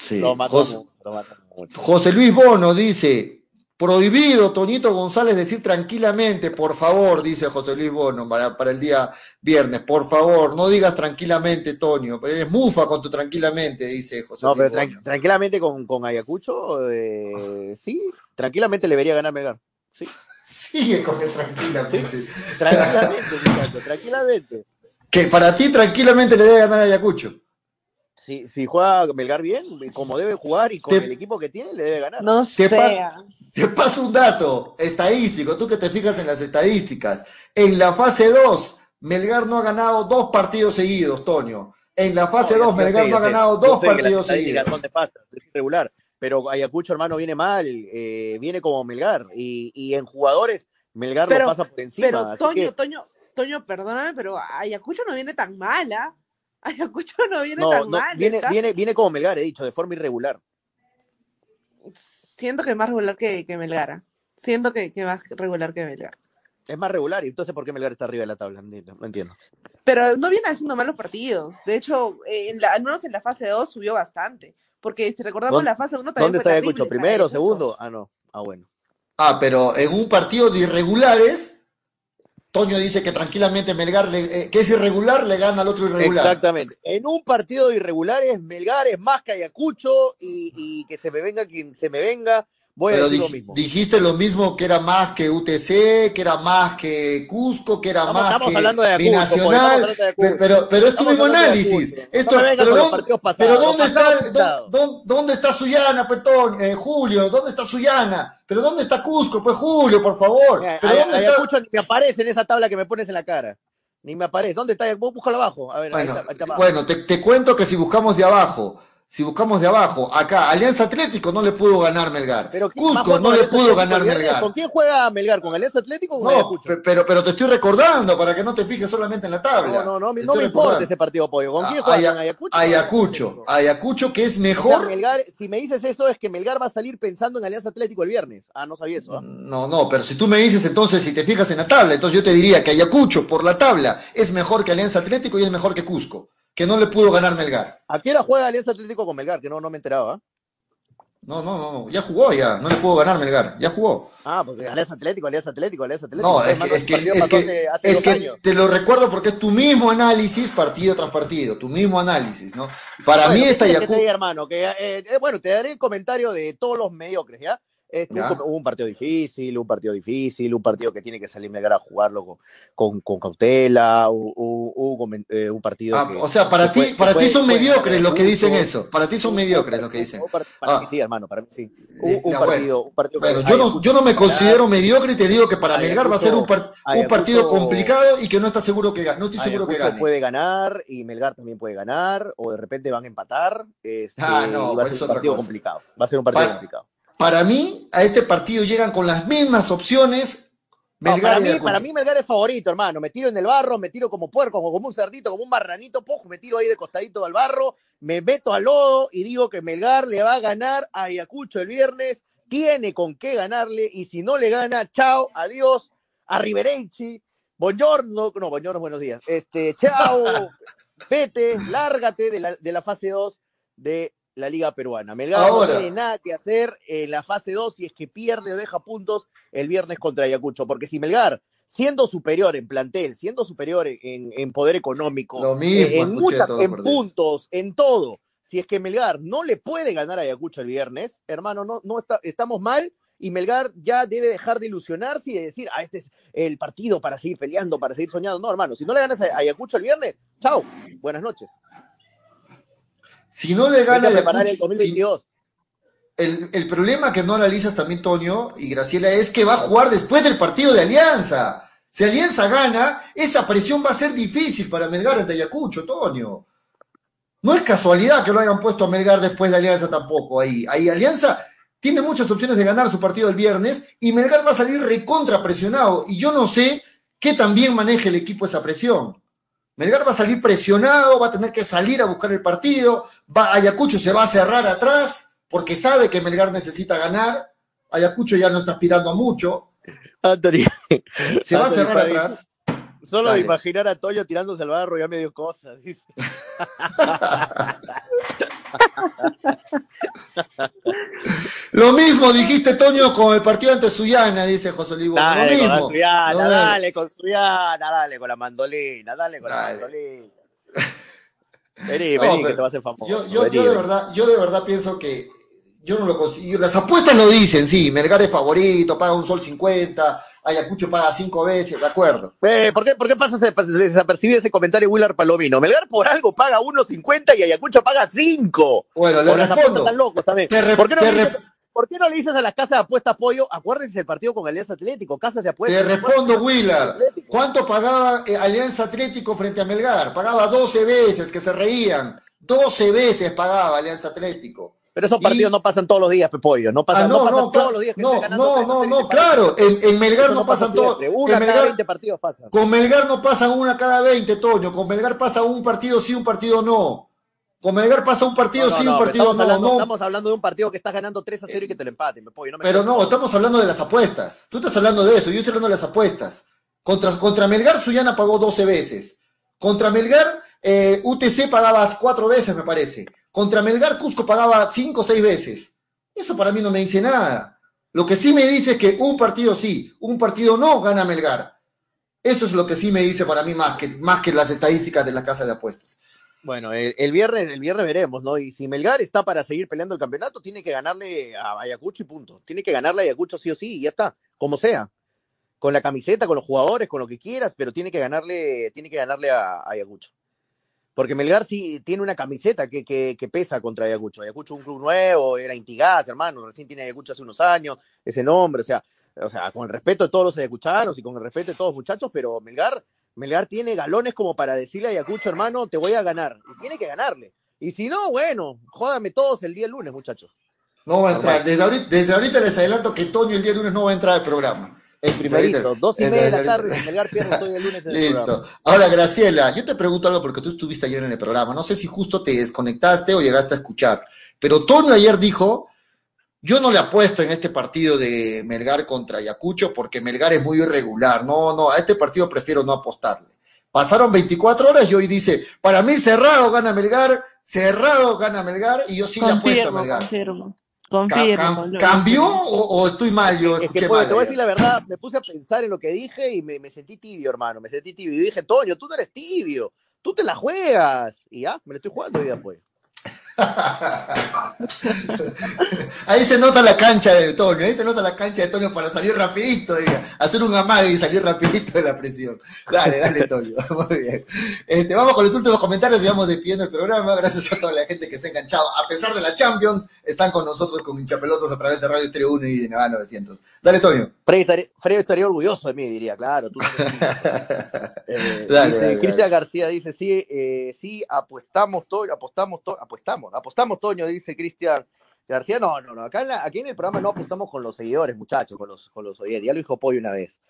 Sí. Lo mató Jos- mucho, lo mató mucho. José Luis Bono dice, prohibido, Toñito González, decir tranquilamente, por favor, dice José Luis Bono para, para el día viernes, por favor, no digas tranquilamente, Toño, pero eres mufa con tu tranquilamente, dice José No, Luis pero Bono. tran- tranquilamente con, con Ayacucho, eh, sí, tranquilamente le vería ganar Melgar. Sí, Sigue con el tranquilamente. tranquilamente, tranquilamente. Que para ti tranquilamente le debe ganar Ayacucho. Si, si juega Melgar bien, como debe jugar y con Te- el equipo que tiene, le debe ganar. No Te pa-. Te paso un dato estadístico, tú que te fijas en las estadísticas. En la fase 2, Melgar no ha ganado dos partidos seguidos, Toño. En la fase No, 2, yo Melgar sé, no ha sé. ganado dos partidos seguidos. son es irregular. Pero Ayacucho, hermano, viene mal, eh, viene como Melgar. Y, y en jugadores, Melgar Pero- lo pasa por encima. Pero Toño, que- Toño, Toño, perdóname, pero Ayacucho no viene tan mala. Ayacucho no viene no, tan no, mal. viene, está- viene, viene como Melgar, he dicho, de forma irregular. Siento que es más regular que, que Melgara. Siento que, que más regular que Melgar. Es más regular, y entonces ¿por qué Melgar está arriba de la tabla? No entiendo. No entiendo. Pero no viene haciendo malos partidos. De hecho, en la, al menos en la fase 2 subió bastante. Porque si recordamos ¿Dónde- la fase 1 también ¿Dónde fue está Ayacucho? ¿Primero, segundo? Ah, no. Ah, bueno. Ah, pero en un partido de irregulares, Toño dice que tranquilamente Melgar, le- eh, que es irregular, le gana al otro irregular. Exactamente. En un partido de irregulares, Melgar es más que Ayacucho y, y que se me venga quien se me venga, voy a Pero decir lo dij- mismo. dijiste lo mismo que era más que UTC, que era más que Cusco, que era Estamos- más estamos que hablando de pues, estamos hablando de Ayacucho. Pero, pero, es tu mismo análisis. Esto, No pero, ¿dónde, partidos pasados, pero los ¿dónde está, dónde está Suyana, pues, Toño? Eh, Julio? ¿Dónde está Suyana? ¿Pero dónde está Cusco, pues, Julio, por favor? Mira, ¿Pero dónde está? Ayacucho ni me aparece en esa tabla que me pones en la cara. Ni me aparece. ¿Dónde está? Búscalo abajo. A ver, ahí está, ahí está abajo. bueno te, te cuento que si buscamos de abajo, si buscamos de abajo, acá, Alianza Atlético no le pudo ganar Melgar. Pero Cusco no le pudo ganar Melgar. ¿Con quién juega Melgar? ¿Con Alianza Atlético o con No, pero, pero te estoy recordando para que no te fijes solamente en la tabla. No, no, no, no me importa ese partido pollo. ¿Con quién juega? Aya- ¿Con Ayacucho? Ayacucho, Ayacucho que es mejor. Melgar, si me dices eso es que Melgar va a salir pensando en Alianza Atlético el viernes. Ah, no sabía eso. ¿ah? No, no, pero si tú me dices entonces, si te fijas en la tabla, entonces yo te diría que Ayacucho, por la tabla, es mejor que Alianza Atlético y es mejor que Cusco, que no le pudo ganar Melgar. ¿A qué hora juega Alianza Atlético con Melgar? Que no, no me enteraba. ¿ah? No, no, no, no, ya jugó ya, no le pudo ganar Melgar, ya jugó. Ah, porque Alianza Atlético, Alianza Atlético, Alianza Atlético. No, es que, es que, es que, hace, hace es que te lo recuerdo porque es tu mismo análisis partido tras partido, tu mismo análisis, ¿no? Para Bueno, mí ¿qué esta diga, hermano, que, eh, eh, bueno, te daré el comentario de todos los mediocres, ¿ya? Este, un, hubo un partido difícil, un partido difícil, un partido que tiene que salir Melgar a jugarlo con, con, con cautela, eh, un partido Ah, que... o sea, para ti, para ti son mediocres los que dicen eso. Para ti son mediocres los que dicen. Para, para Ah. mí sí, hermano, para mí sí. Un, un partido, un partido Bueno, yo no, yo no me considero mediocre y te digo que para Ayacucho- Melgar va a ser un, par- un Ayacucho- partido complicado y que no está seguro que gane. No estoy seguro que gane. puede ganar y Melgar también puede ganar, o de repente van a empatar. Este, Ah, no, y va a pues ser un partido cosa. complicado. Va a ser un partido Pa- complicado. Para mí, a este partido llegan con las mismas opciones No, para, mí, Ayacucho. para mí Melgar es favorito, hermano. Me tiro en el barro, me tiro como puerco, como un cerdito, como un marranito, pojo, me tiro ahí de costadito al barro, me meto al lodo y digo que Melgar le va a ganar a Ayacucho el viernes. Tiene con qué ganarle y si no le gana, chao, adiós, arrivederci, buongiorno, no, buongiorno, buenos días. Este, chao, vete, lárgate de la, de la fase 2 de la Liga Peruana. Melgar Ahora. no tiene nada que hacer en la fase 2 si es que pierde o deja puntos el viernes contra Ayacucho, porque si Melgar, siendo superior en plantel, siendo superior en, en poder económico, Lo mismo en, escuché muchas- todo en puntos, en todo, si es que Melgar no le puede ganar a Ayacucho el viernes, hermano, no, no está, estamos mal. Y Melgar ya debe dejar de ilusionarse y de decir, ah, este es el partido para seguir peleando, para seguir soñando. No, hermano, si no le ganas a Ayacucho el viernes, chao, buenas noches. Si no le gana el Ayacucho, 2022. el, el problema que no analizas también, Toño y Graciela, es que va a jugar después del partido de Alianza. Si Alianza gana, esa presión va a ser difícil para Melgar ante Ayacucho, Toño. No es casualidad que lo hayan puesto a Melgar después de Alianza tampoco. Ahí, ahí Alianza tiene muchas opciones de ganar su partido el viernes y Melgar va a salir recontra presionado. Y yo no sé qué también maneje el equipo esa presión. Melgar va a salir presionado, va a tener que salir a buscar el partido, va, Ayacucho se va a cerrar atrás porque sabe que Melgar necesita ganar. Ayacucho ya no está aspirando a mucho. Anthony. Se va a cerrar atrás. Solo de imaginar a Toño tirándose al barro ya me dio cosas. dice. Lo mismo dijiste, Toño, con el partido ante Suyana, dice José Olivo. Lo Dale con la mismo. Suyana, No, dale con Suyana, dale con la mandolina, dale con Dale. la mandolina. Vení, vení, que te vas a hacer famoso. Yo, yo, vení, yo de verdad, yo de verdad pienso que yo no lo consigo. Las apuestas lo dicen, sí. Melgar es favorito, paga un sol 50, Ayacucho paga cinco veces, de acuerdo. Eh, ¿por, qué, ¿Por qué pasa ese- desapercibido ese comentario Willard Palomino? Melgar por algo paga 1.50 y Ayacucho paga 5. Bueno, le las respondo. apuestas tan locos también. Te ¿Por, qué no te dices, por qué no le dices a las casas de apuestas apoyo? Acuérdense del partido con Alianza Atlético, casas de apuestas. Te respondo, Willard. ¿Cuánto pagaba eh, Alianza Atlético frente a Melgar? Pagaba 12 veces, que se reían. 12 veces pagaba Alianza Atlético. Pero esos Y- partidos no pasan todos los días, Pepollo. No pasan, Ah, no, no, pasan no, todos los días que no, no, no, no, claro. En, en Melgar no, no pasa pasan todos. Una en cada Melgar- 20 partidos pasan. Con Melgar no pasan una cada 20, Toño. Con Melgar pasa un partido sí, un partido no. Con Melgar pasa un partido sí, un partido no. hablando, no. estamos hablando de un partido que estás ganando 3 a 0 y que te lo empaten, Pepollo. No me Pero no, estamos hablando de las apuestas. Tú estás hablando de eso, yo estoy hablando de las apuestas. Contra, contra Melgar, Suyana pagó 12 veces. Contra Melgar, eh, UTC pagaba 4 veces, me parece. Contra Melgar, Cusco pagaba 5 o 6 veces. Eso para mí no me dice nada. Lo que sí me dice es que un partido sí, un partido no gana Melgar. Eso es lo que sí me dice para mí más que, más que las estadísticas de la casa de apuestas. Bueno, el, viernes, el viernes veremos, ¿no? Y si Melgar está para seguir peleando el campeonato, tiene que ganarle a Ayacucho y punto. Tiene que ganarle a Ayacucho sí o sí, y ya está, como sea. Con la camiseta, con los jugadores, con lo que quieras, pero tiene que ganarle, tiene que ganarle a Ayacucho. Porque Melgar sí tiene una camiseta que, que, que pesa contra Ayacucho. Ayacucho un club nuevo, era Intigás, hermano, recién tiene Ayacucho hace unos años, ese nombre, o sea, o sea, con el respeto de todos los ayacuchanos y con el respeto de todos los muchachos, pero Melgar, Melgar tiene galones como para decirle a Ayacucho, hermano, te voy a ganar. Y tiene que ganarle. Y si no, bueno, jódame todos el día lunes, muchachos. No va a entrar. Desde ahorita, desde ahorita les adelanto que Toño el día lunes no va a entrar al programa. El primerito, dos y media de la tarde, Melgar pierde Toño el lunes en el Listo. programa. Ahora, Graciela, yo te pregunto algo porque tú estuviste ayer en el programa. No sé si justo te desconectaste o llegaste a escuchar. Pero Toño ayer dijo: Yo no le apuesto en este partido de Melgar contra Ayacucho porque Melgar es muy irregular. No, no, a este partido prefiero no apostarle. Pasaron 24 horas y hoy dice: Para mí, cerrado gana Melgar, cerrado gana Melgar y yo sí le apuesto a Melgar. confirmo. Confirmo. ¿Cambió o, o estoy mal? Yo Es que, pues, mal te voy a decir la verdad, me puse a pensar en lo que dije y me, me sentí tibio, hermano. Me sentí tibio. Y dije, Toño, tú no eres tibio. Tú te la juegas. Y ya, me la estoy jugando hoy día, pues. Ahí se nota la cancha de Toño, ahí se nota la cancha de Toño para salir rapidito, diga, hacer un amague y salir rapidito de la presión. Dale, dale, Toño, muy bien. Este, vamos con los últimos comentarios y vamos despidiendo el programa. Gracias a toda la gente que se ha enganchado. A pesar de la Champions, están con nosotros con hinchapelotas a través de Radio Estéreo 1 y de Nevada 900. Dale, Toño. Freddy estaría, Freddy estaría orgulloso de mí, diría, claro. Tú. Eh, Dale, dice, dale, Cristian García dice, sí, eh, sí, apuestamos, Toño, apostamos, to- apostamos, apostamos, Toño, dice Cristian García. No, no, no, acá en, la- aquí en el programa no apostamos con los seguidores, muchachos, con los, con los oyentes. Ya lo dijo Pollo una vez.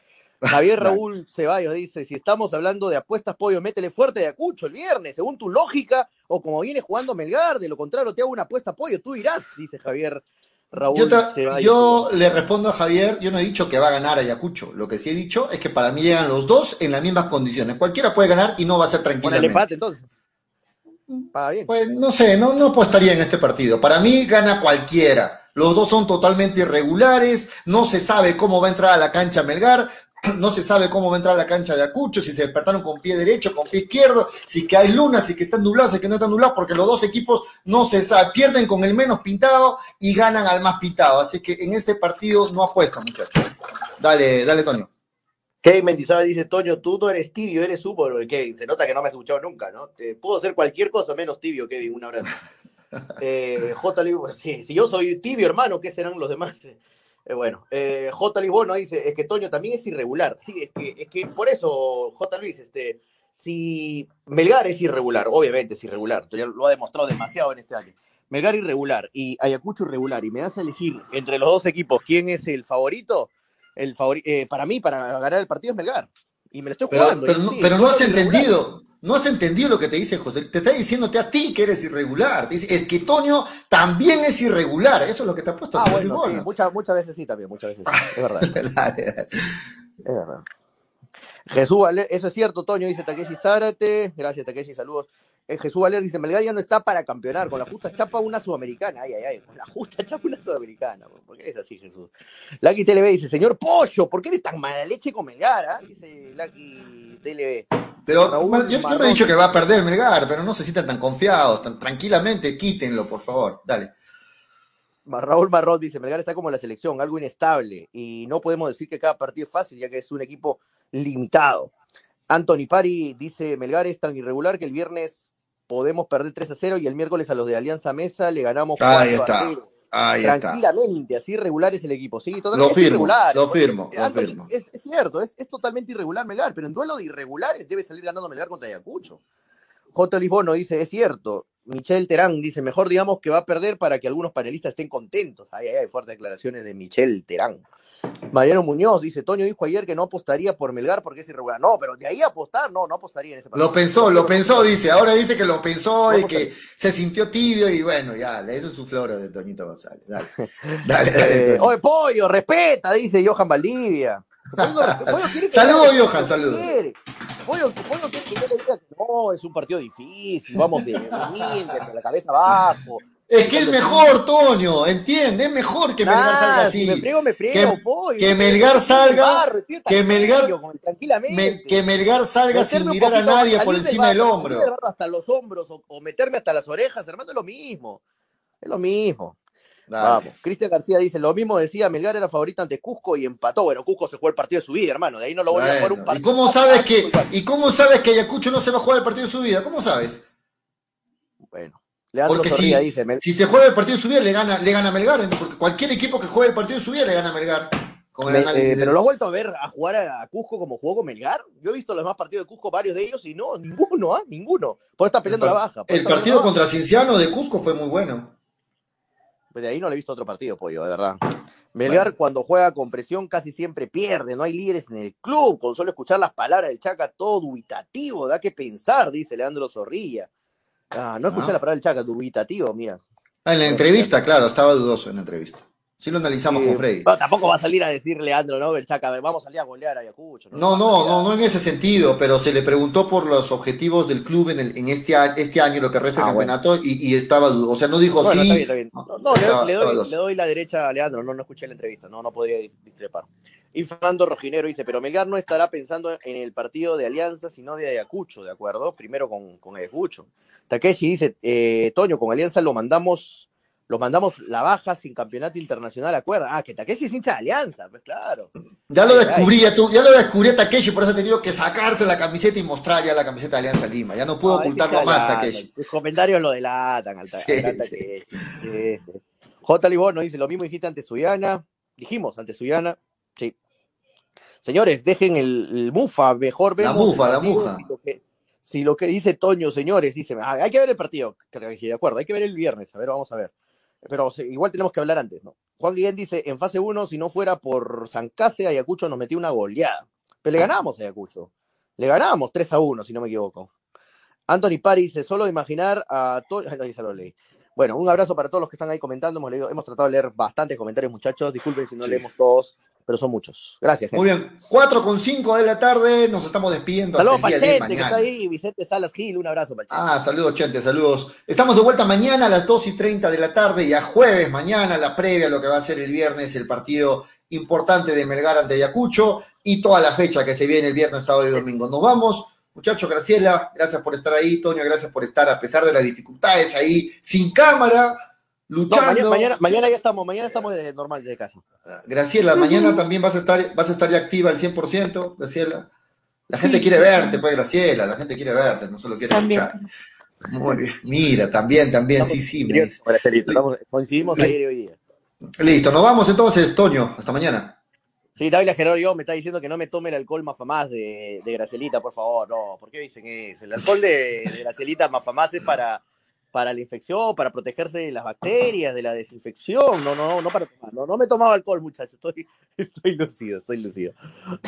Javier. Raúl Ceballos dice, si estamos hablando de apuestas, Pollo, métele fuerte de Acucho el viernes, según tu lógica, o como viene jugando Melgar, de lo contrario te hago una apuesta, Pollo, tú irás, dice Javier Raúl Yo, Ceballos. yo le respondo a Javier, yo no he dicho que va a ganar Ayacucho. Lo que sí he dicho es que para mí llegan los dos en las mismas condiciones. Cualquiera puede ganar y no va a ser Con el empate, entonces. Paga bien. Pues no sé, no, no apostaría en este partido. Para mí gana cualquiera. Los dos son totalmente irregulares, no se sabe cómo va a entrar a la cancha Melgar, no se sabe cómo va a entrar a la cancha de Acucho, si se despertaron con pie derecho, con pie izquierdo, si que hay luna, si que están nublados, si que no están nublados, porque los dos equipos no se sabe, pierden con el menos pintado y ganan al más pintado. Así que en este partido no apuesto, muchachos. Dale, dale, Toño. Kevin Mendizábal dice, Toño, tú no eres tibio, eres súper, Kevin. Se nota que no me has escuchado nunca, ¿no? Te puedo hacer cualquier cosa menos tibio, Kevin. Un abrazo. Eh, J. Lisbono, sí, si yo soy tibio, hermano, ¿qué serán los demás? Eh, bueno, eh, J. Lisbono dice, es que Toño también es irregular. Sí, es que, es que por eso, J. Luis, este, si Melgar es irregular, obviamente es irregular, lo ha demostrado demasiado en este año. Melgar irregular y Ayacucho irregular, y me das a elegir entre los dos equipos quién es el favorito, el favori- eh, para mí, para ganar el partido es Melgar. Y me lo estoy Pero, jugando. pero no, sí, pero no es has entendido, no has entendido lo que te dice José. Te está diciéndote a ti que eres irregular. Te dice, es que Toño también es irregular. Eso es lo que te ha puesto. Ah, bueno, sí, muchas, muchas veces sí también, muchas veces sí, es verdad. Es verdad. Jesús eso es cierto, Toño, dice Takeshi Zárate. Gracias, Takeshi, saludos. Eh, Jesús Valer dice, Melgar ya no está para campeonar, con la justa chapa una sudamericana. Ay, ay, ay, con la justa chapa una sudamericana. ¿Por qué es así, Jesús? Lucky TLB dice, señor Pollo, ¿por qué eres tan mala leche con Melgar? ah?" Dice Lucky TLB. Pero Raúl yo, yo no he dicho que va a perder Melgar, pero no se sientan tan confiados, tan tranquilamente, quítenlo, por favor. Dale. Raúl Marrón dice, Melgar está como la selección, algo inestable, y no podemos decir que cada partido es fácil, ya que es un equipo limitado. Anthony Pari dice, Melgar es tan irregular que el viernes podemos perder 3 a 0 y el miércoles a los de Alianza Mesa le ganamos 4 Ahí a está. 0. Ahí está. Tranquilamente, así irregular es el equipo. Sí, Lo totalmente firmo, irregular. lo firmo, lo firmo. Es, es cierto, es, es totalmente irregular Melgar, pero en duelo de irregulares debe salir ganando Melgar contra Ayacucho. J. Lisbono dice, es cierto. Michelle Terán dice, mejor digamos que va a perder para que algunos panelistas estén contentos. Ay, ay, ay, fuertes declaraciones de Michelle Terán. Mariano Muñoz dice, Toño dijo ayer que no apostaría por Melgar porque es irregular. No, pero de ahí a apostar, no, no apostaría en ese partido. Lo pensó, lo pensó, dice. Ahora dice que lo pensó No, y que se sintió tibio y bueno, ya, eso es su flora de Toñito González. Dale, dale, dale. Eh. Oye, pollo, respeta, dice Johan Valdivia. Saludos, Johan, saludos. Pollo, Pollo quiere que yo le diga que no, es un partido difícil, vamos de la cabeza abajo. Es que es mejor, Toño, entiende, es mejor que Melgar Ah, salga si así. me friego, me friego, que, pollo. que Melgar salga, que Melgar, me- que Melgar salga sin mirar a nadie por encima del hombro. hasta los hombros o, o meterme hasta las orejas, hermano, es lo mismo. Es lo mismo. Dale. Vamos. Cristian García dice, lo mismo decía, Melgar era favorito ante Cusco y empató. Bueno, Cusco se jugó el partido de su vida, hermano. De ahí no lo voy a jugar un Bueno, ¿y partido. cómo sabes que, y cómo sabes que Ayacucho no se va a jugar el partido de su vida? ¿Cómo sabes? Bueno, Leandro Porque Zorrilla si, dice, Mel- si se juega el partido de su vida, le gana, le gana a Melgar, porque cualquier equipo que juegue el partido de su vida le gana a Melgar. con el Me- análisis eh, de- pero lo has vuelto a ver a jugar a, Cusco como jugó con Melgar. Yo he visto los demás partidos de Cusco, varios de ellos, y no, ninguno, ¿ah? Ninguno. Por estar peleando la baja. El partido contra Cinciano de Cusco fue muy bueno. Pues de ahí no le he visto otro partido, pollo, de verdad. Melgar cuando juega con presión casi siempre pierde, no hay líderes en el club, con solo escuchar las palabras del Chaca, todo dubitativo, da que pensar, dice Leandro Zorrilla. Ah, no escuché Ah. la palabra del Chaca, dubitativo, mira. Ah, en la entrevista, claro, estaba dudoso en la entrevista. Sí lo analizamos Sí, con Freddy. tampoco va a salir a decir Leandro, ¿no? El Chaca, vamos a salir a golear a Ayacucho. No, no, no, no en ese sentido, pero se le preguntó por los objetivos del club en, el, en este, este año, lo que resta del Ah, bueno. campeonato, y, y estaba dudoso. O sea, no dijo Bueno, sí. está bien, está bien. No, no, le, doy, dudoso. le doy la derecha a Leandro, no, no escuché la entrevista, no, no podría dis- discrepar. Y Fernando Rojinero dice, pero Melgar no estará pensando en el partido de Alianza, sino de Ayacucho, ¿de acuerdo? Primero con, con Ayacucho. Takeshi dice, eh, Toño, con Alianza lo mandamos, lo mandamos la baja sin campeonato internacional, ¿acuerda? Ah, que Takeshi es hincha de Alianza, pues claro. Ya lo descubrí, ya, tú, ya lo descubrí a Takeshi, por eso ha tenido que sacarse la camiseta y mostrar ya la camiseta de Alianza Lima. Ya no es ocultarlo más, Takeshi. Sus comentarios lo delatan al, Sí, al. Takeshi. Sí, sí. J. Libono dice, lo mismo dijiste ante Suyana. Dijimos ante Suyana. Sí. Señores, dejen el, el mufa, mejor La vemos mufa, el la mufa. Si lo, que, si lo que dice Toño, señores, dice, ah, hay que ver el partido, de acuerdo, hay que ver el viernes, a ver, vamos a ver. Pero igual tenemos que hablar antes, ¿no? Juan Guillén dice, en fase 1, si no fuera por Sancase, Ayacucho nos metió una goleada. Pero le ganamos a Ayacucho. Le ganamos 3 a 1, si no me equivoco. Anthony Pari dice, solo imaginar a Toño... Bueno, un abrazo para todos los que están ahí comentando. Hemos, leído- hemos tratado de leer bastantes comentarios, muchachos. Disculpen si no Sí. leemos todos, pero son muchos. Gracias, gente. Muy bien, 4 con 5 de la tarde, nos estamos despidiendo Saludos para gente que está mañana. ahí, Vicente Salas Gil, un abrazo para Ah, saludos, Chente, saludos. Estamos de vuelta mañana a las 2 y 30 de la tarde y a jueves mañana, la previa, lo que va a ser el viernes, el partido importante de Melgar ante Ayacucho y toda la fecha que se viene el viernes, sábado y domingo. Nos vamos. Muchachos, Graciela, gracias por estar ahí. Toño, gracias por estar a pesar de las dificultades ahí, sin cámara, luchando. mañana, mañana, mañana ya estamos, mañana estamos de normal desde casa. Graciela, mañana también vas a estar, vas a estar ya activa al 100%, Graciela. La gente quiere verte, pues, Graciela, la gente quiere verte, no solo quiere También. escuchar. Muy bien. Mira, también, también, sí, sí. me dice. Estamos- coincidimos ayer y hoy día. Listo, nos vamos entonces, Toño. Hasta mañana. Sí, Dávila Gerardo me está diciendo que no me tome el alcohol Mafamás de, de Gracielita, por favor. No, ¿por qué dicen eso? El alcohol de, de Gracielita Mafamás es para, para la infección, para protegerse de las bacterias, de la desinfección. No, no, no para tomar. No, no me he tomado alcohol, muchachos. Estoy, estoy lucido, estoy lucido.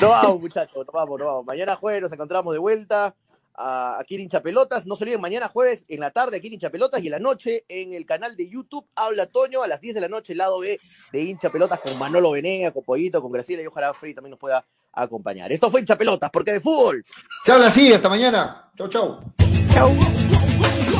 No vamos, muchachos, no vamos, no vamos. Mañana jueves nos encontramos de vuelta a, aquí en Hinchapelotas. No se olviden, mañana jueves en la tarde aquí en Hinchapelotas y en la noche en el canal de YouTube Habla Toño a las 10 de la noche, el lado B de Hinchapelotas con Manolo Venega, con Pollito, con Graciela y ojalá Free también nos pueda acompañar. Esto fue Hinchapelotas, porque de fútbol. Se habla así, hasta mañana. Chau, chau. Chau.